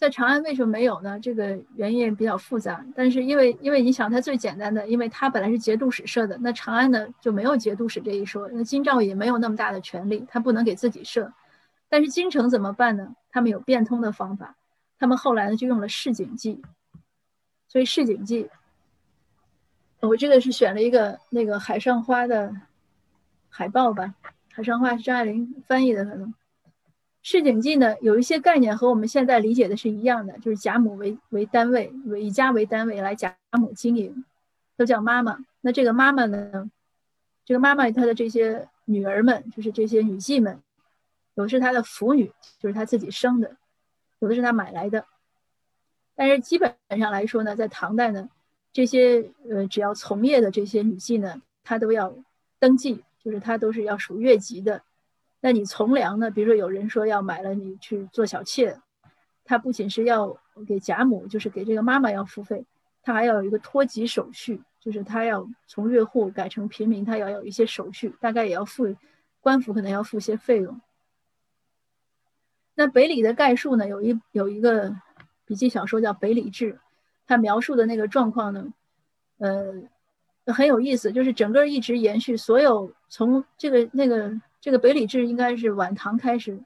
在长安为什么没有呢？这个原因比较复杂。但是因为，因为你想，它最简单的，因为它本来是节度使设的，那长安呢就没有节度使这一说。那京兆也没有那么大的权力，他不能给自己设。但是京城怎么办呢？他们有变通的方法，他们后来呢就用了市井记。所以《市井记》，我这个是选了一个那个海上花的海报吧。海上花是张爱玲翻译的，可能。市井记呢，有一些概念和我们现在理解的是一样的，就是贾母为为单位，以家为单位来贾母经营，都叫妈妈。那这个妈妈呢，这个妈妈她的这些女儿们，就是这些女妓们，有的是她的福女，就是她自己生的，有的是她买来的。但是基本上来说呢，在唐代呢，这些呃只要从业的这些女妓呢，她都要登记，就是她都是要属越级的。那你从良呢？比如说有人说要买了你去做小妾，他不仅是要给贾母，就是给这个妈妈要付费，他还要有一个托籍手续，就是他要从越户改成平民，他要有一些手续，大概也要付官府可能要付些费用。那《北里》的概述呢，有一有一个笔记小说叫《北里志》，他描述的那个状况呢，呃，很有意思，就是整个一直延续，所有从这个那个。这个《北礼志》应该是晚唐开始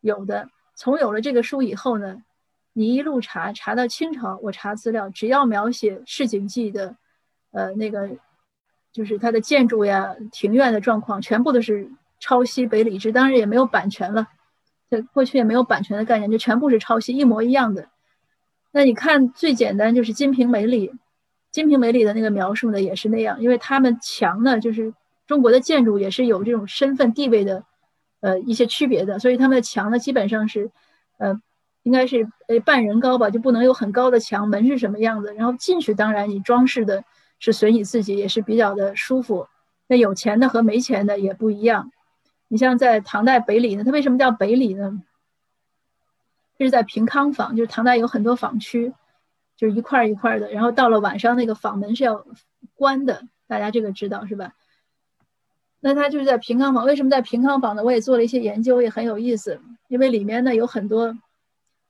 有的。从有了这个书以后呢，你一路查查到清朝，我查资料，只要描写市井记的，呃，那个就是它的建筑呀、庭院的状况，全部都是抄袭《北礼志》。当然也没有版权了，这过去也没有版权的概念，就全部是抄袭，一模一样的。那你看最简单就是《金瓶梅》里，《金瓶梅》里的那个描述呢，也是那样，因为他们墙呢就是。中国的建筑也是有这种身份地位的，呃，一些区别的，所以他们的墙呢，基本上是，呃，应该是呃半人高吧，就不能有很高的墙。门是什么样子？然后进去，当然你装饰的是随你自己，也是比较的舒服。那有钱的和没钱的也不一样。你像在唐代北里呢，它为什么叫北里呢？这是在平康坊，就是唐代有很多坊区，就是一块一块的。然后到了晚上，那个坊门是要关的，大家这个知道是吧？那他就是在平康坊，为什么在平康坊呢？我也做了一些研究，也很有意思。因为里面呢有很多，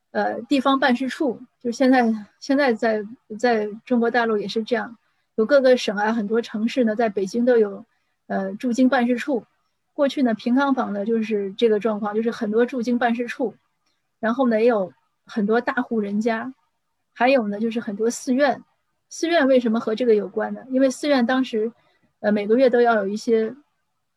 呃，地方办事处，就是现在现在在在中国大陆也是这样，有各个省啊，很多城市呢，在北京都有，呃，驻京办事处。过去呢，平康坊呢就是这个状况，就是很多驻京办事处，然后呢也有很多大户人家，还有呢就是很多寺院。寺院为什么和这个有关呢？因为寺院当时，呃，每个月都要有一些。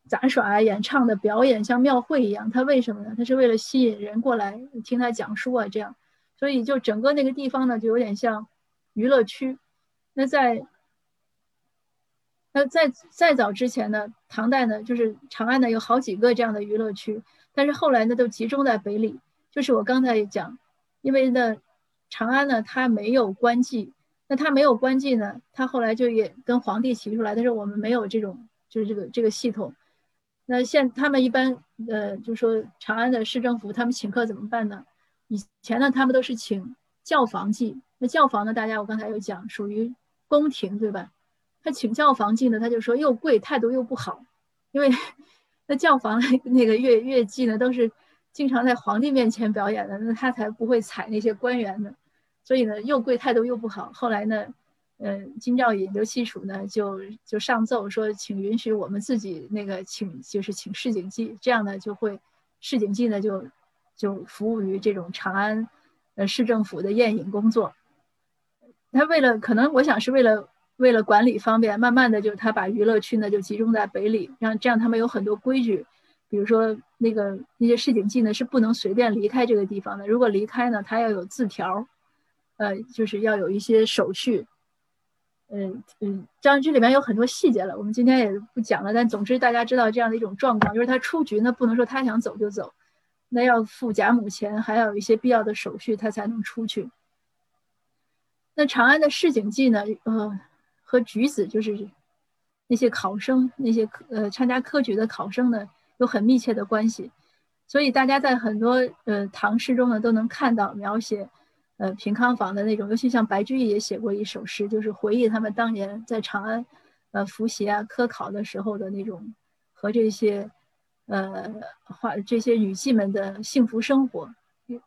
杂耍啊，演唱的表演像庙会一样，他为什么呢？他是为了吸引人过来听他讲书啊，这样，所以就整个那个地方呢，就有点像娱乐区。那在那在再早之前呢，唐代呢，就是长安呢有好几个这样的娱乐区，但是后来呢都集中在北里。就是我刚才也讲，因为呢长安呢它没有官妓，那它没有官妓呢，它后来就也跟皇帝提出来，但是我们没有这种就是这个这个系统。那现他们一般，呃，就说长安的市政府，他们请客怎么办呢？以前呢，他们都是请教坊妓。那教坊呢，大家我刚才有讲，属于宫廷，对吧？他请教坊妓呢，他就说又贵，态度又不好，因为那教坊那个乐乐伎呢，都是经常在皇帝面前表演的，那他才不会踩那些官员呢，所以呢，又贵，态度又不好。后来呢？嗯，金兆尹刘西楚呢，就就上奏说，请允许我们自己那个请，就是请市井妓，这样呢就会市井妓呢就就服务于这种长安呃市政府的宴饮工作。他为了可能我想是为了为了管理方便，慢慢的就他把娱乐区呢就集中在北里，让这样他们有很多规矩，比如说那个那些市井妓呢是不能随便离开这个地方的，如果离开呢，他要有字条，呃，就是要有一些手续。嗯嗯，这样这里面有很多细节了，我们今天也不讲了。但总之大家知道这样的一种状况，就是他出局呢，不能说他想走就走，那要付贾母钱，还要有一些必要的手续，他才能出去。那长安的市井记呢，呃，和举子就是那些考生，那些呃参加科举的考生呢，有很密切的关系，所以大家在很多呃唐诗中呢，都能看到描写。呃，平康坊的那种，尤其像白居易也写过一首诗，就是回忆他们当年在长安，呃，复习啊、科考的时候的那种和这些，呃，画这些女妓们的幸福生活。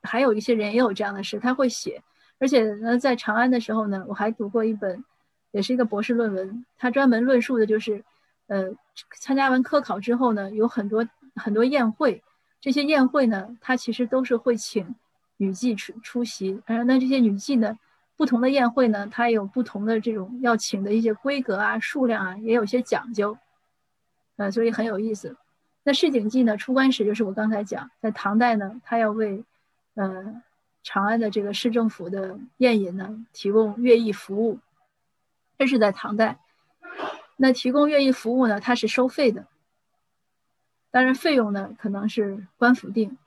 还有一些人也有这样的诗，他会写。而且呢，在长安的时候呢，我还读过一本，也是一个博士论文，他专门论述的就是，呃，参加完科考之后呢，有很多很多宴会，这些宴会呢，他其实都是会请。女妓出出席，呃，那这些女妓呢，不同的宴会呢，它有不同的这种要请的一些规格啊、数量啊，也有些讲究，呃，所以很有意思。那市井记呢，出关时就是我刚才讲，在唐代呢，他要为呃长安的这个市政府的宴饮呢提供乐艺服务，这是在唐代。那提供乐艺服务呢，它是收费的，当然费用呢可能是官府定，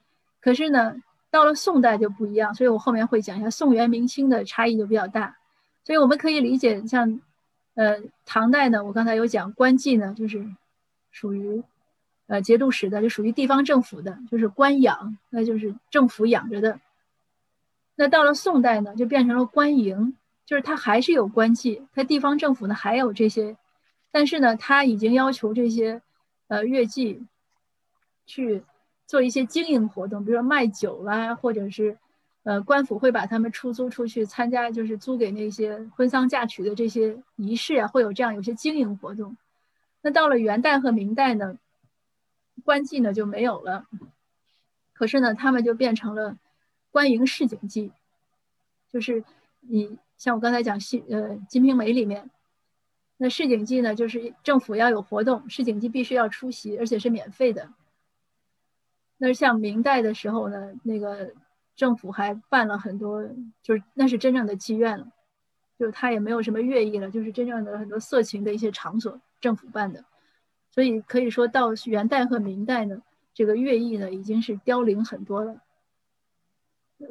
可是呢到了宋代就不一样，所以我后面会讲一下宋元明清的差异就比较大，所以我们可以理解像。呃，唐代呢，我刚才有讲官妓呢，就是属于呃节度使的，就属于地方政府的，就是官养，那就是政府养着的。那到了宋代呢，就变成了官营，就是他还是有官妓，他地方政府呢还有这些，但是呢，他已经要求这些呃乐妓去做一些经营活动，比如说卖酒啦，或者是。呃，官府会把他们出租出去参加，就是租给那些婚丧嫁娶的这些仪式啊，会有这样有些经营活动。那到了元代和明代呢，官妓呢就没有了，可是呢，他们就变成了官营市井妓，就是你像我刚才讲《新呃金瓶梅》里面，那市井妓呢，就是政府要有活动，市井妓必须要出席，而且是免费的。那像明代的时候呢，那个。政府还办了很多，就是那是真正的妓院了，就是他也没有什么乐艺了，就是真正的很多色情的一些场所，政府办的，所以可以说到元代和明代呢，这个乐艺呢已经是凋零很多了。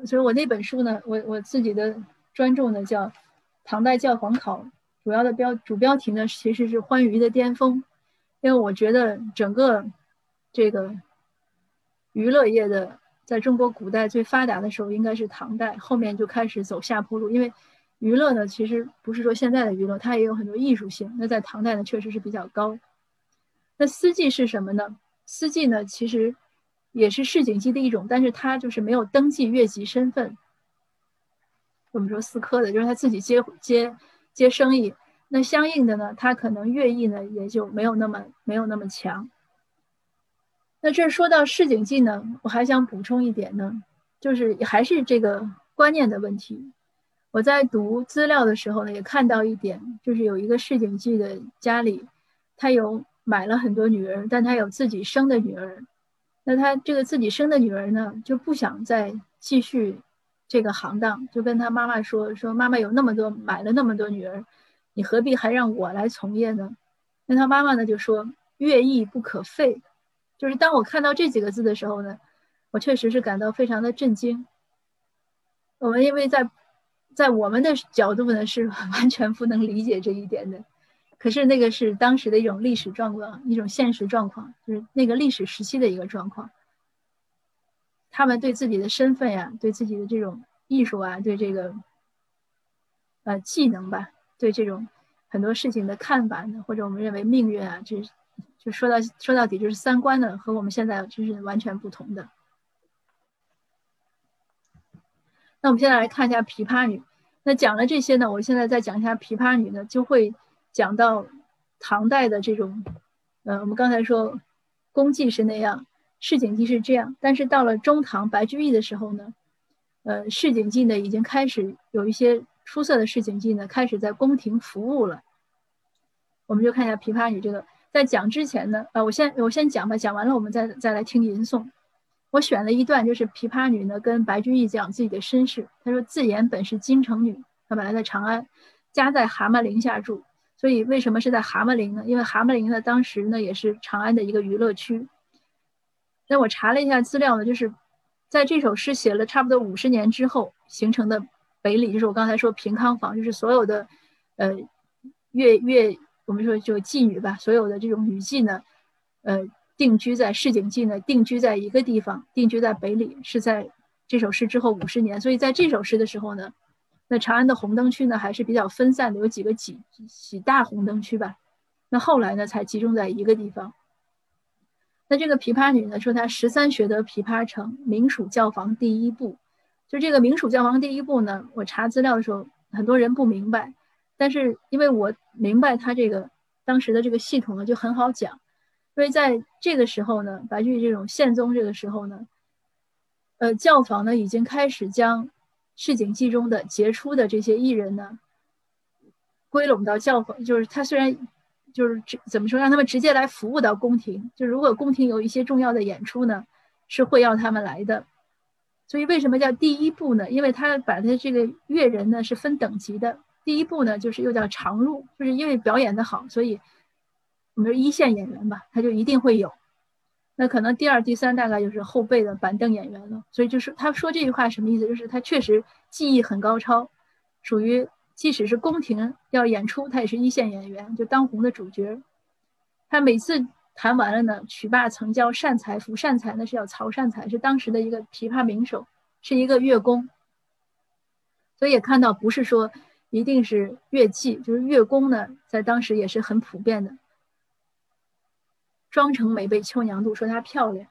所以我那本书呢，我我自己的专著呢叫《唐代教坊考》，主要的标主标题呢其实是欢愉的巅峰，因为我觉得整个这个娱乐业的。在中国古代最发达的时候应该是唐代，后面就开始走下坡路。因为娱乐呢，其实不是说现在的娱乐，它也有很多艺术性。那在唐代呢，确实是比较高。那司妓是什么呢？司妓呢，其实也是市井妓的一种，但是它就是没有登记越级身份。我们说司科的，就是他自己接接接生意。那相应的呢，他可能乐意呢也就没有那么没有那么强。那这说到市井记呢，我还想补充一点呢，就是还是这个观念的问题。我在读资料的时候呢，也看到一点，就是有一个市井记的家里，他有买了很多女儿，但他有自己生的女儿。那他这个自己生的女儿呢，就不想再继续这个行当，就跟他妈妈说：“说妈妈有那么多买了那么多女儿，你何必还让我来从业呢？”那他妈妈呢就说：“乐艺不可废。”就是当我看到这几个字的时候呢，我确实是感到非常的震惊。我们因为在在我们的角度呢是 完全不能理解这一点的，可是那个是当时的一种历史状况，一种现实状况，就是那个历史时期的一个状况。他们对自己的身份呀，对自己的这种艺术啊，对这个呃技能吧，对这种很多事情的看法呢，或者我们认为命运啊，这是。就说到说到底就是三观呢，和我们现在就是完全不同的。那我们现在来看一下琵琶女。那讲了这些呢，我现在再讲一下琵琶女呢，就会讲到唐代的这种，呃，我们刚才说宫妓是那样，市井妓是这样，但是到了中唐白居易的时候呢，呃，市井妓呢已经开始有一些出色的市井妓呢开始在宫廷服务了。我们就看一下琵琶女这个。在讲之前呢，呃，我先我先讲吧，讲完了我们再再来听吟诵。我选了一段，就是琵琶女呢跟白居易讲自己的身世。她说自言本是京城女，她本来在长安，家在蛤蟆陵下住。所以为什么是在蛤蟆陵呢？因为蛤蟆陵呢当时呢也是长安的一个娱乐区。那我查了一下资料呢，就是在这首诗写了差不多五十年之后形成的北里，就是我刚才说平康坊，就是所有的呃乐乐。我们说就妓女吧，所有的这种女妓呢，呃，定居在市井妓呢，定居在一个地方，定居在北里，是在这首诗之后五十年。所以在这首诗的时候呢，那长安的红灯区呢还是比较分散的，有几个几几大红灯区吧。那后来呢才集中在一个地方。那这个琵琶女呢说她十三学得琵琶成，名属教坊第一部。就这个名属教坊第一部呢，我查资料的时候，很多人不明白。但是因为我明白他这个当时的这个系统呢，就很好讲。因为在这个时候呢，白居易这种宪宗这个时候呢，呃，教坊呢已经开始将市井记中的杰出的这些艺人呢归拢到教坊，就是他虽然就是怎么说，让他们直接来服务到宫廷。就如果宫廷有一些重要的演出呢，是会要他们来的。所以为什么叫第一部呢？因为他把他这个乐人呢是分等级的。第一部呢就是又叫常入，就是因为表演的好，所以我们说一线演员吧，他就一定会有。那可能第二、第三大概就是后辈的板凳演员了。所以就是他说这句话什么意思？就是他确实技艺很高超，属于。即使是宫廷要演出，他也是一线演员，就当红的主角。他每次弹完了呢，曲罢曾教善才服。善才呢是叫曹善才，是当时的一个琵琶名手，是一个乐工。所以也看到，不是说一定是乐器，就是乐工呢，在当时也是很普遍的。妆成美被秋娘妒，说她漂亮。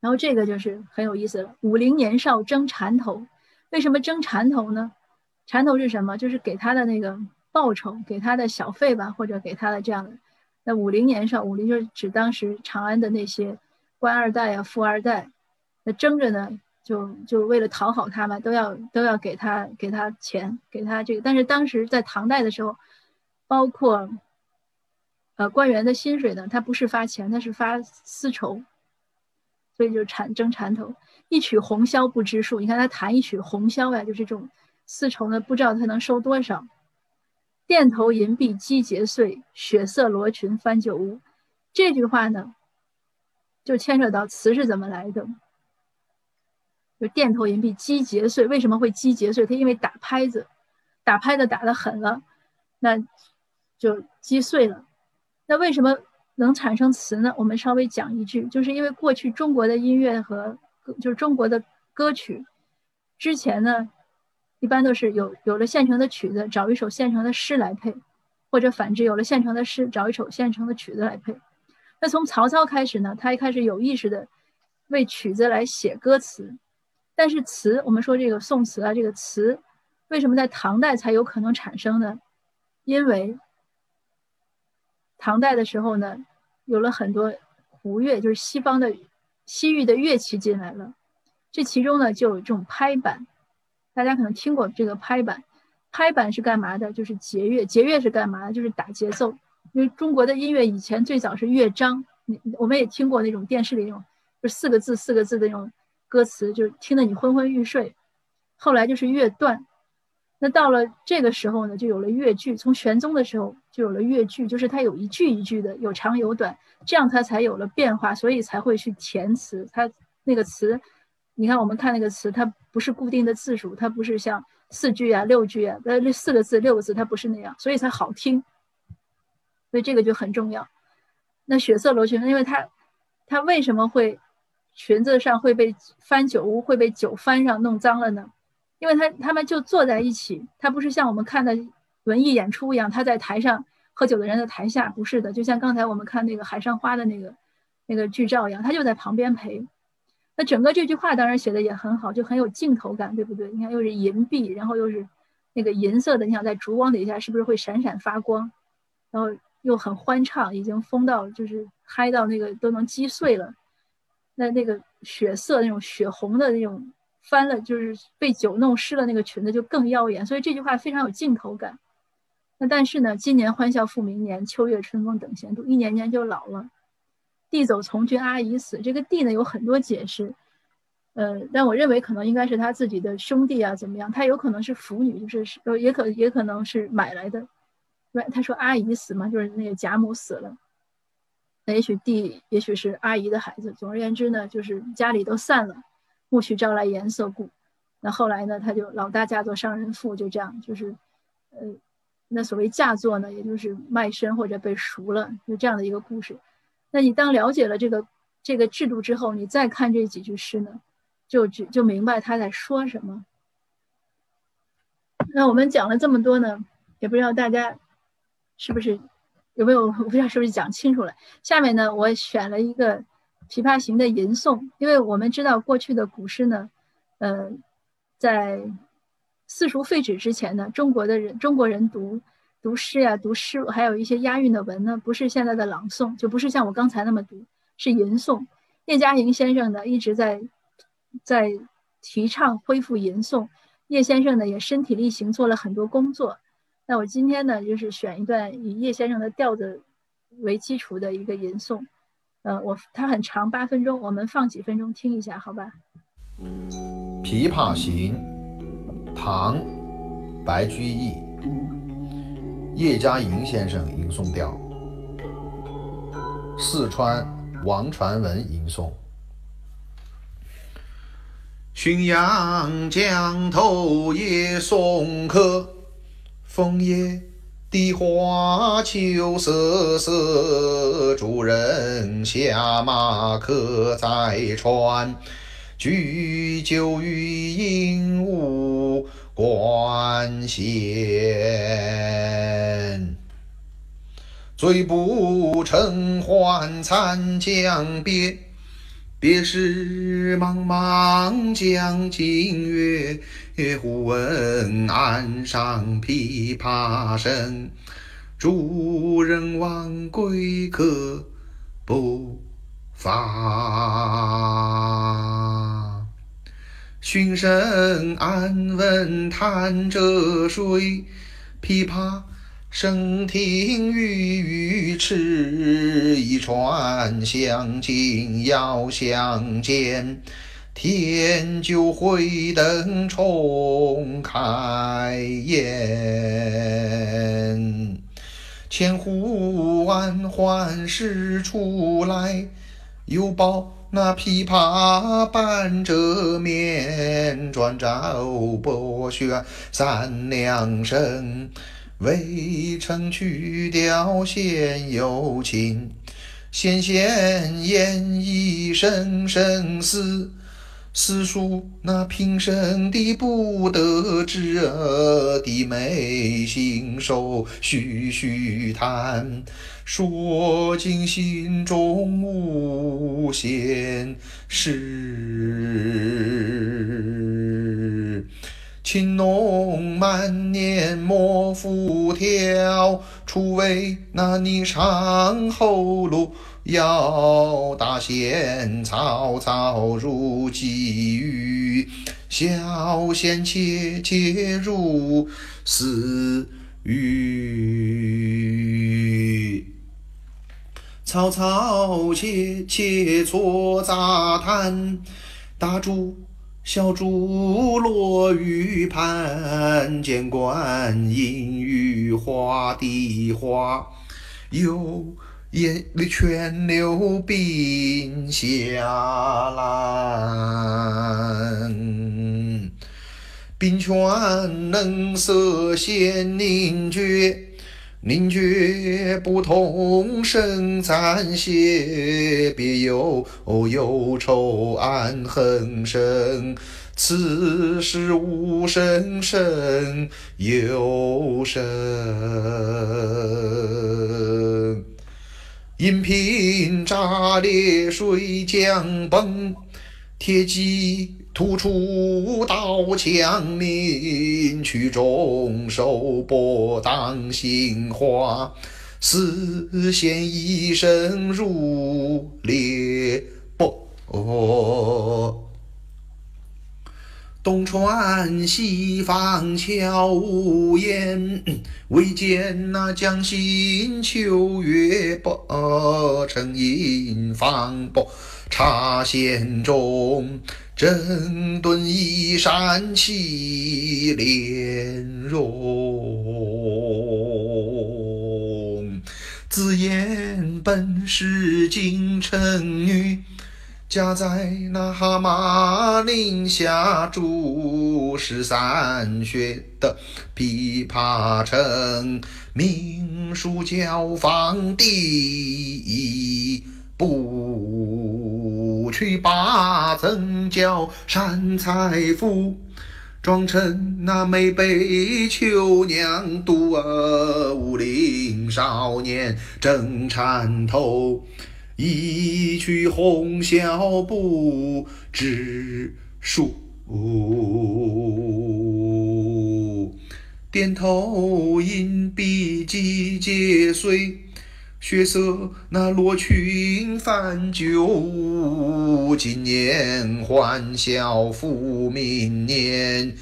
然后这个就是很有意思了。武陵年少争缠头，为什么争缠头呢？缠头是什么？就是给他的那个报酬，给他的小费吧，或者给他的这样的。那武陵年少，武陵就是指当时长安的那些官二代啊、富二代，那争着呢，就就为了讨好他们，都要都要给他给他钱，给他这个。但是当时在唐代的时候，包括呃官员的薪水呢，他不是发钱，他是发丝绸，所以就缠争缠头。一曲红绡不知数，你看他弹一曲红绡呀，就是这种。丝绸呢，不知道他能收多少。钿头银篦击节碎，血色罗裙翻酒污。这句话呢，就牵扯到词是怎么来的。就钿头银币击节碎，为什么会击节碎？他因为打拍子，打拍子打得狠了，那就击碎了。那为什么能产生词呢？我们稍微讲一句，就是因为过去中国的音乐和就是中国的歌曲之前呢。一般都是有有了现成的曲子，找一首现成的诗来配，或者反之，有了现成的诗，找一首现成的曲子来配。那从曹操开始呢，他一开始有意识的为曲子来写歌词，但是词，我们说这个宋词啊，这个词为什么在唐代才有可能产生呢？因为唐代的时候呢，有了很多胡乐，就是西方的西域的乐器进来了，这其中呢就有这种拍板。大家可能听过这个拍板，拍板是干嘛的？就是节乐，节乐是干嘛的？就是打节奏。因为中国的音乐以前最早是乐章，我们也听过那种电视里那种，就四个字四个字的那种歌词，就是听得你昏昏欲睡。后来就是乐段，那到了这个时候呢，就有了乐句。从玄宗的时候就有了乐句，就是它有一句一句的，有长有短，这样它才有了变化，所以才会去填词。它那个词。你看，我们看那个词，它不是固定的字数，它不是像四句啊、六句啊，呃，那四个字、六个字，它不是那样，所以才好听。所以这个就很重要。那血色罗裙，因为它，它为什么会裙子上会被翻酒污，会被酒翻上弄脏了呢？因为他他们就坐在一起，他不是像我们看的文艺演出一样，他在台上喝酒的人在台下，不是的，就像刚才我们看那个海上花的那个那个剧照一样，他就在旁边陪。那整个这句话当然写的也很好，就很有镜头感，对不对？你看，又是银币，然后又是那个银色的，你想在烛光底下是不是会闪闪发光？然后又很欢畅，已经疯到就是嗨到那个都能击碎了。那那个血色那种血红的那种翻了，就是被酒弄湿了那个裙子就更耀眼。所以这句话非常有镜头感。那但是呢，今年欢笑复明年，秋月春风等闲度，一年年就老了。弟走从军，阿姨死。这个弟呢有很多解释，呃，但我认为可能应该是他自己的兄弟啊，怎么样？他有可能是腐女，就是呃，也可也可能是买来的。对，他说阿姨死嘛，就是那个贾母死了。那也许弟，也许是阿姨的孩子。总而言之呢，就是家里都散了，苜蓿招来颜色故。那后来呢，他就老大嫁作商人妇，就这样，就是呃，那所谓嫁作呢，也就是卖身或者被赎了，就这样的一个故事。那你当了解了这个这个制度之后，你再看这几句诗呢，就就就明白他在说什么。那我们讲了这么多呢，也不知道大家是不是有没有，我不知道是不是讲清楚了。下面呢，我选了一个《琵琶行》的吟诵，因为我们知道过去的古诗呢，呃，在四书废止之前呢，中国的人中国人读。读诗呀，读诗，还有一些押韵的文呢，不是现在的朗诵，就不是像我刚才那么读，是吟诵。叶嘉莹先生呢一直在在提倡恢复吟诵，叶先生呢也身体力行做了很多工作。那我今天呢就是选一段以叶先生的调子为基础的一个吟诵。呃，我它很长，八分钟，我们放几分钟听一下，好吧？《琵琶行》唐·白居易，叶嘉莹先生吟诵调，四川王传文吟诵。浔阳江头夜送客，枫叶荻花秋瑟瑟。主人下马客在船，举酒欲饮无管弦。醉不成还残江边。别时茫茫江浸月，忽闻岸上琵琶声。主人忘归客不发。寻声暗问弹者谁？琵琶。声听欲语一船相近要相见。添酒会灯重开宴。千呼万唤始出来，又抱那琵琶半遮面，转轴拨弦三两声。渭城曲调先有情，纤纤燕意声声思。思诉那平生的不得志，低眉信手续续弹，说尽心中无限事。情浓满面莫复调，初为那霓裳后路遥。大弦嘈嘈如急雨，小弦切切如私语。嘈嘈切切错杂弹，大珠。小珠落玉盘，间关莺语花的花，有眼里泉流冰下来，冰泉冷涩显凝绝。宁觉不同声暂歇，别有忧愁暗恨生。此时无声胜有声。银瓶炸裂水浆崩，铁骑。突出刀枪鸣，曲中收拨当心花，丝弦一声如裂帛。东船西舫悄无言，唯见那江心秋月薄，沉吟放拨茶涧中。整顿衣衫起莲容，自言本是京城女，家在那蛤蟆岭下住十三学的琵琶城，名书教坊第一不去把曾教山财富，装成那美杯秋娘渡啊，武陵少年争缠头，一曲红绡不知数。点头饮笔几节碎。血色那罗裙泛酒，今年欢笑复明年。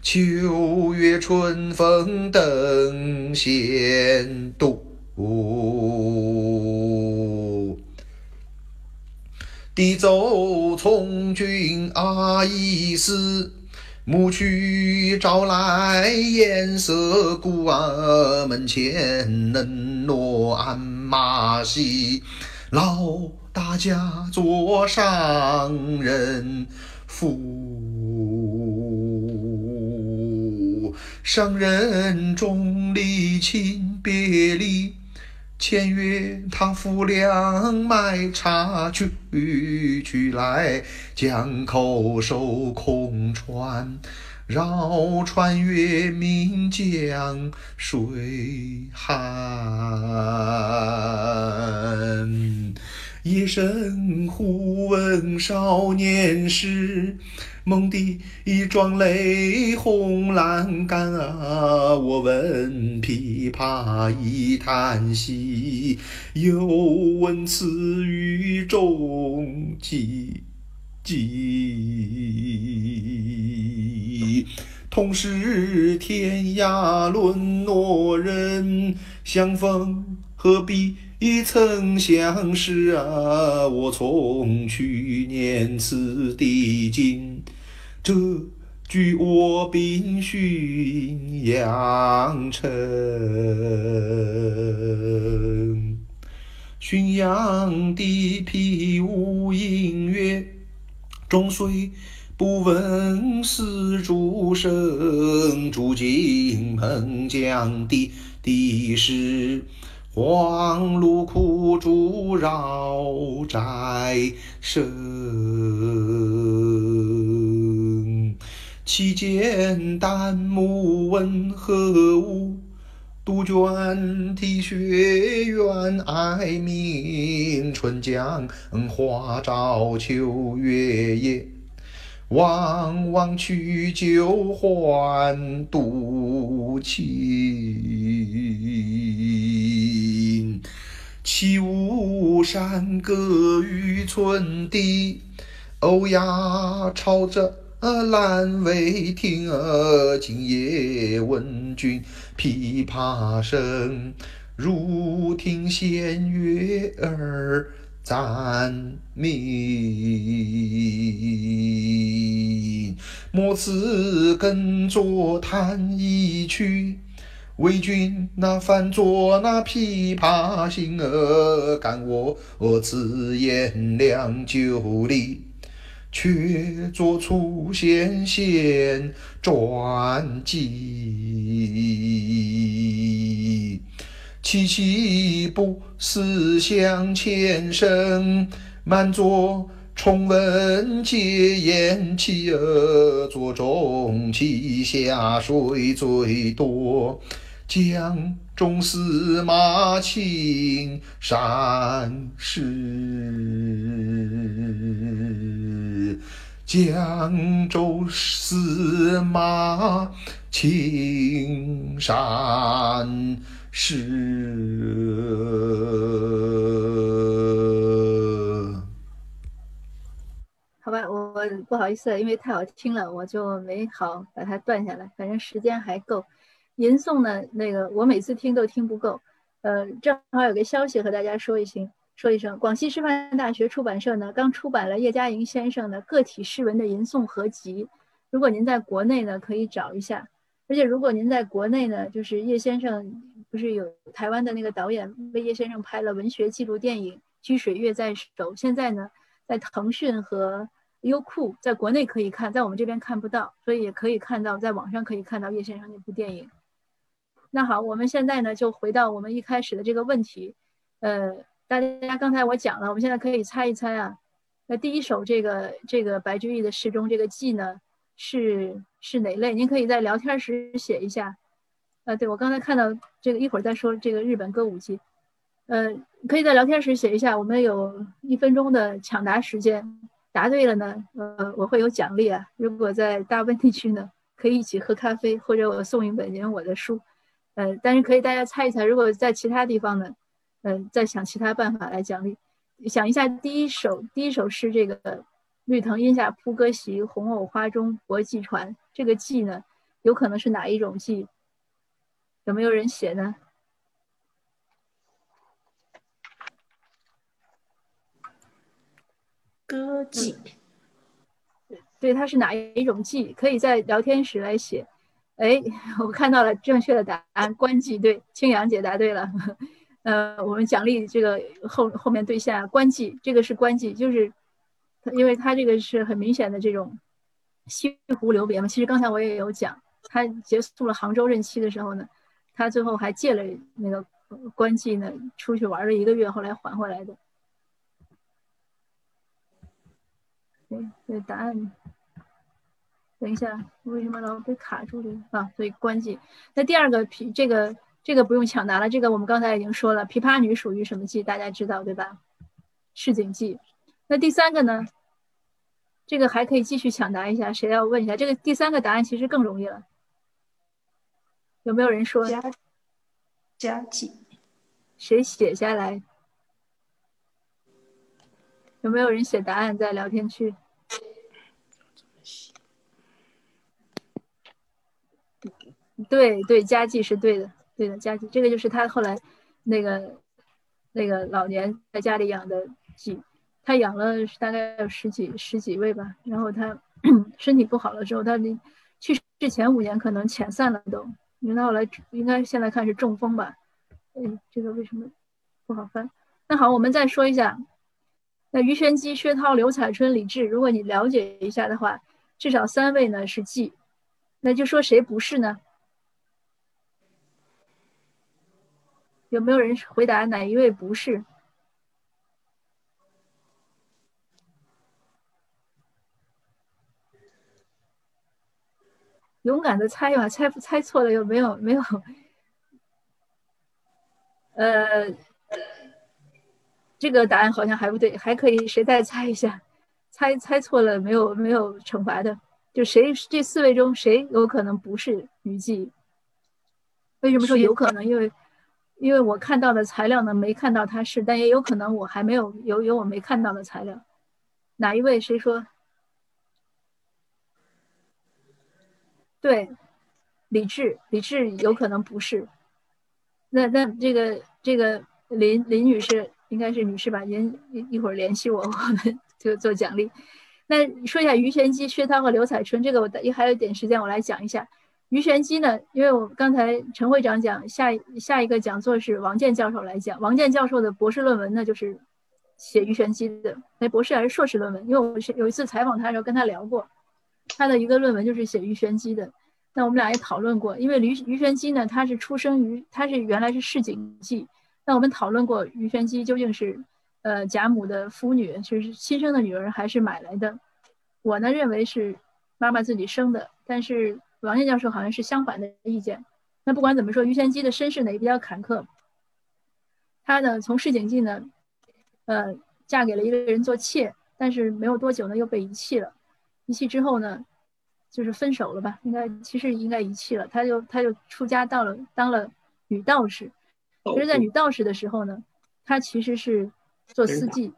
秋月春风等闲度。地走从军阿依斯，暮去朝来颜色故啊门前能落鞍马戏，老大家坐上人夫，上人众里亲别离。签约他扶粮买茶去去来，江口守空船，绕穿月明江水寒。夜深忽闻少年时，梦底壮泪红阑干啊！我闻琵琶一叹息，又闻此语中寂寂。同是天涯沦落人，相逢何必？曾相识啊！我从去年此地经，这句我并寻阳城。浔阳地僻无音乐，终虽不闻丝竹声。竹径彭江地，地势。黄芦苦竹绕宅生，其间旦暮问何物？杜鹃啼血猿哀鸣，春江花照秋月夜。往往取酒还独倾。起舞山歌与村笛，欧亚朝着兰尾听。今夜闻君琵琶声，如听仙乐儿暂明。莫辞耕作弹一曲。为君那翻作那琵琶行儿，感我此言良久里，却作出仙仙传记。凄凄不思向前生，满座重闻皆言弃儿，座中泣下水最多。江中司马青山江州司马青山寺。好吧，我不好意思，因为太好听了，我就没好把它断下来。反正时间还够。吟诵呢，那个我每次听都听不够，呃，正好有个消息和大家说一声，说一声，广西师范大学出版社呢刚出版了叶嘉莹先生的个体诗文的吟诵合集，如果您在国内呢可以找一下，而且如果您在国内呢，就是叶先生不是有台湾的那个导演为叶先生拍了文学记录电影《掬水月在手》，现在呢在腾讯和优酷在国内可以看，在我们这边看不到，所以也可以看到在网上可以看到叶先生那部电影。那好，我们现在呢就回到我们一开始的这个问题，呃，大家刚才我讲了，我们现在可以猜一猜啊。那第一首这个这个白居易的诗中这个记呢是是哪类？您可以在聊天时写一下。呃，对我刚才看到这个一会儿再说这个日本歌舞伎，呃，可以在聊天时写一下。我们有一分钟的抢答时间，答对了呢，呃，我会有奖励啊。如果在大温地区呢，可以一起喝咖啡，或者我送一本您我的书。呃，但是可以大家猜一猜，如果在其他地方呢，嗯，再想其他办法来奖励。想一下，第一首第一首诗，这个“绿藤荫下铺歌席，红藕花中泊妓船”，这个“妓”呢，有可能是哪一种“妓”？有没有人写呢？歌妓。对，他是哪一种“妓”？可以在聊天时来写。哎，我看到了正确的答案，“官妓”。对，青扬姐答对了。呃，我们奖励这个后后面对象官妓，这个是官妓，就是因为他这个是很明显的这种西湖留别嘛。其实刚才我也有讲，他结束了杭州任期的时候呢，他最后还借了那个官妓呢出去玩了一个月，后来还回来的。对，对，答案。等一下，为什么老被卡住了啊？所以关机。那第二个琵，这个这个不用抢答了。这个我们刚才已经说了，琵琶女属于什么季？大家知道对吧？市井记。那第三个呢？这个还可以继续抢答一下。谁要问一下？这个第三个答案其实更容易了。有没有人说？家家记。谁写下来？有没有人写答案在聊天区？对 对，家记是对的，对的家鸡，这个就是他后来那个那个老年在家里养的鸡，他养了大概有十几十几位吧，然后他 身体不好了之后，他去世前五年可能遣散了都，因为他后来应该现在看是中风吧，嗯，这个为什么不好翻？那好，我们再说一下，那鱼玄机、薛涛、刘彩春、李治，如果你了解一下的话，至少三位呢是妓，那就说谁不是呢？有没有人回答哪一位不是？勇敢的猜吧，猜不猜错了有没有？没有。呃，这个答案好像还不对，还可以，谁再猜一下？猜猜错了没有？没有惩罚的，就谁这四位中谁有可能不是虞姬？为什么说有可能？因为。因为我看到的材料呢，没看到他是，但也有可能我还没有有有我没看到的材料。哪一位？谁说？对，李智，李智有可能不是。那那这个这个林林女士应该是女士吧？您一一会儿联系我，我们就做奖励。那说一下于玄机、薛涛和刘彩春，这个我也还有一点时间，我来讲一下。鱼玄机呢？因为我刚才陈会长讲，下下一个讲座是王健教授来讲。王健教授的博士论文呢，就是写鱼玄机的。那博士还是硕士论文？因为我是有一次采访他的时候跟他聊过，他的一个论文就是写鱼玄机的。那我们俩也讨论过，因为鱼鱼玄机呢，他是出生于，他是原来是市井妓。那我们讨论过鱼玄机究竟是呃贾母的夫女，是亲生的女儿还是买来的？我呢认为是妈妈自己生的，但是。王健教授好像是相反的意见。那不管怎么说，于玄机的身世呢也比较坎坷。他呢从市井记呢，呃，嫁给了一个人做妾，但是没有多久呢又被遗弃了。遗弃之后呢，就是分手了吧？应该其实应该遗弃了。她就他就出家到了当了女道士。其实，在女道士的时候呢，她其实是做司机。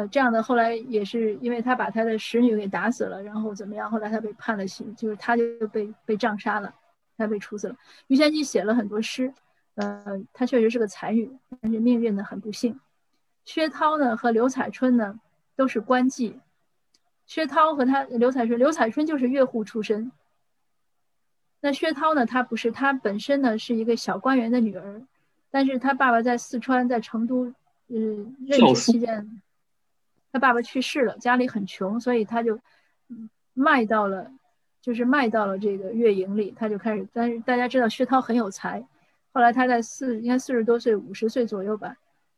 呃，这样的后来也是因为他把他的使女给打死了，然后怎么样？后来他被判了刑，就是他就被被杖杀了，他被处死了。于谦姬写了很多诗，呃，他确实是个才女，但是命运呢很不幸。薛涛呢和刘彩春呢都是官妓，薛涛和他刘彩春，刘彩春就是乐户出身。那薛涛呢，他不是，他本身呢是一个小官员的女儿，但是他爸爸在四川，在成都，嗯，任职期间。他爸爸去世了，家里很穷，所以他就卖到了，就是卖到了这个月营里。他就开始，但是大家知道薛涛很有才，后来他在四应该四十多岁，五十岁左右吧，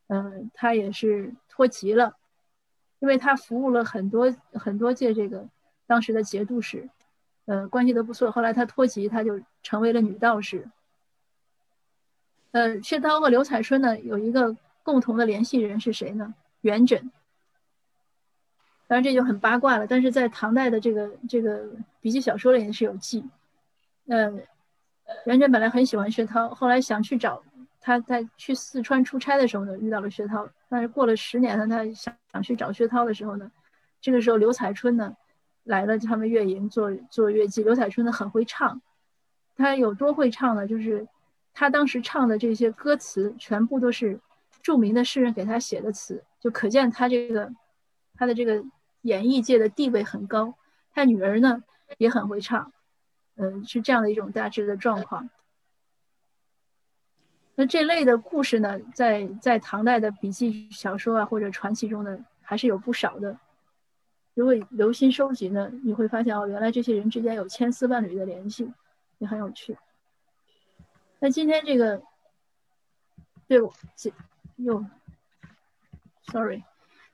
嗯，他也是脱籍了，因为他服务了很多很多届这个当时的节度使，呃，关系都不错。后来他脱籍，他就成为了女道士。呃，薛涛和刘彩春呢有一个共同的联系人是谁呢？元稹。当然这就很八卦了，但是在唐代的这个这个笔记小说里也是有记。嗯，元稹本来很喜欢薛涛，后来想去找他，在去四川出差的时候呢，遇到了薛涛。但是过了十年呢，他想想去找薛涛的时候呢，这个时候刘彩春呢来了他们乐营做做乐伎。刘彩春呢很会唱，他有多会唱呢？就是他当时唱的这些歌词全部都是著名的诗人给他写的词，就可见他这个。他的这个演艺界的地位很高，他女儿呢也很会唱，嗯，是这样的一种大致的状况。那这类的故事呢，在在唐代的笔记小说啊或者传奇中呢，还是有不少的。如果留心收集呢，你会发现哦，原来这些人之间有千丝万缕的联系，也很有趣。那今天这个，对我，又，sorry，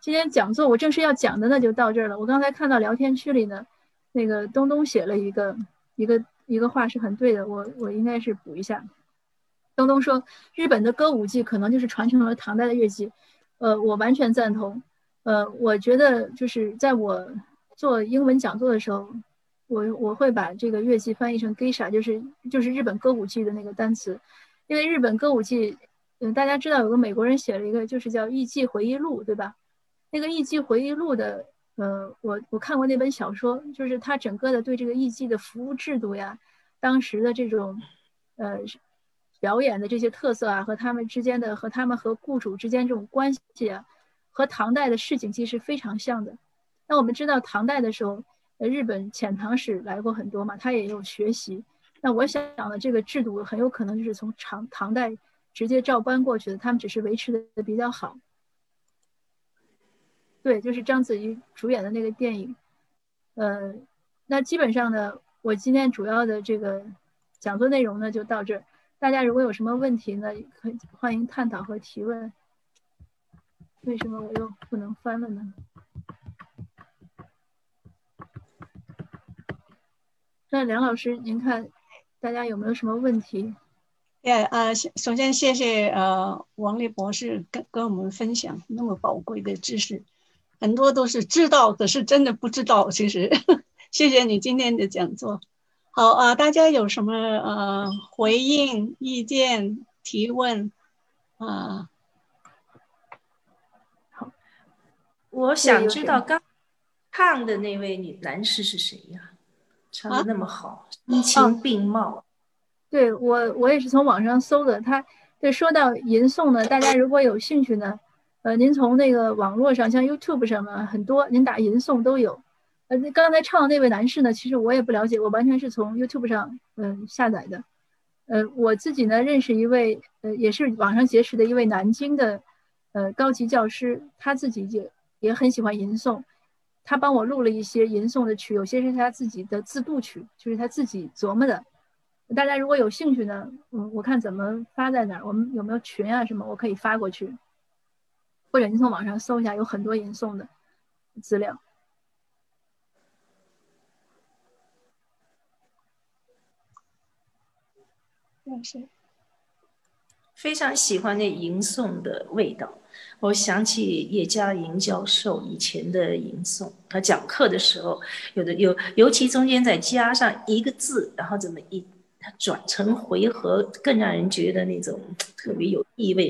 今天讲座我正式要讲的那就到这儿了。我刚才看到聊天区里呢，那个东东写了一个一个一个话是很对的，我我应该是补一下。东东说，日本的歌舞伎可能就是传承了唐代的乐伎，呃，我完全赞同。呃，我觉得就是在我做英文讲座的时候，我我会把这个乐伎翻译成 geisha，就是就是日本歌舞伎的那个单词，因为日本歌舞伎，嗯，大家知道有个美国人写了一个，就是叫《艺伎回忆录》，对吧？那个《艺妓回忆录》的，呃，我我看过那本小说，就是他整个的对这个艺妓的服务制度呀，当时的这种，呃。表演的这些特色啊，和他们之间的和他们和雇主之间这种关系啊，和唐代的市井其实非常像的。那我们知道唐代的时候，呃，日本遣唐使来过很多嘛，他也有学习。那我想的这个制度很有可能就是从唐唐代直接照搬过去的，他们只是维持的比较好。对，就是章子怡主演的那个电影。呃，那基本上呢，我今天主要的这个讲座内容呢就到这儿。大家如果有什么问题呢，可以欢迎探讨和提问。为什么我又不能翻了呢？那梁老师，您看大家有没有什么问题？也呃，首先谢谢呃王丽博士跟跟我们分享那么宝贵的知识，很多都是知道，可是真的不知道。其实，谢谢你今天的讲座。好啊，大家有什么呃回应、意见、提问啊？好，我想知道刚唱的那位女男士是谁呀？唱的那么好，声情并茂。对我，我也是从网上搜的。他对说到吟诵呢，大家如果有兴趣呢，呃，您从那个网络上，像 YouTube 上呢，很多您打吟诵都有。呃，刚才唱的那位男士呢？其实我也不了解，我完全是从 YouTube 上嗯下载的。呃，我自己呢认识一位呃，也是网上结识的一位南京的呃高级教师，他自己也也很喜欢吟诵，他帮我录了一些吟诵的曲，有些是他自己的自度曲，就是他自己琢磨的。大家如果有兴趣呢，嗯，我看怎么发在哪儿，我们有没有群啊什么，我可以发过去，或者你从网上搜一下，有很多吟诵的资料。非常喜欢那吟诵的味道，我想起叶嘉莹教授以前的吟诵，他讲课的时候，有的有，尤其中间再加上一个字，然后怎么一，他转成回合，更让人觉得那种特别有意味。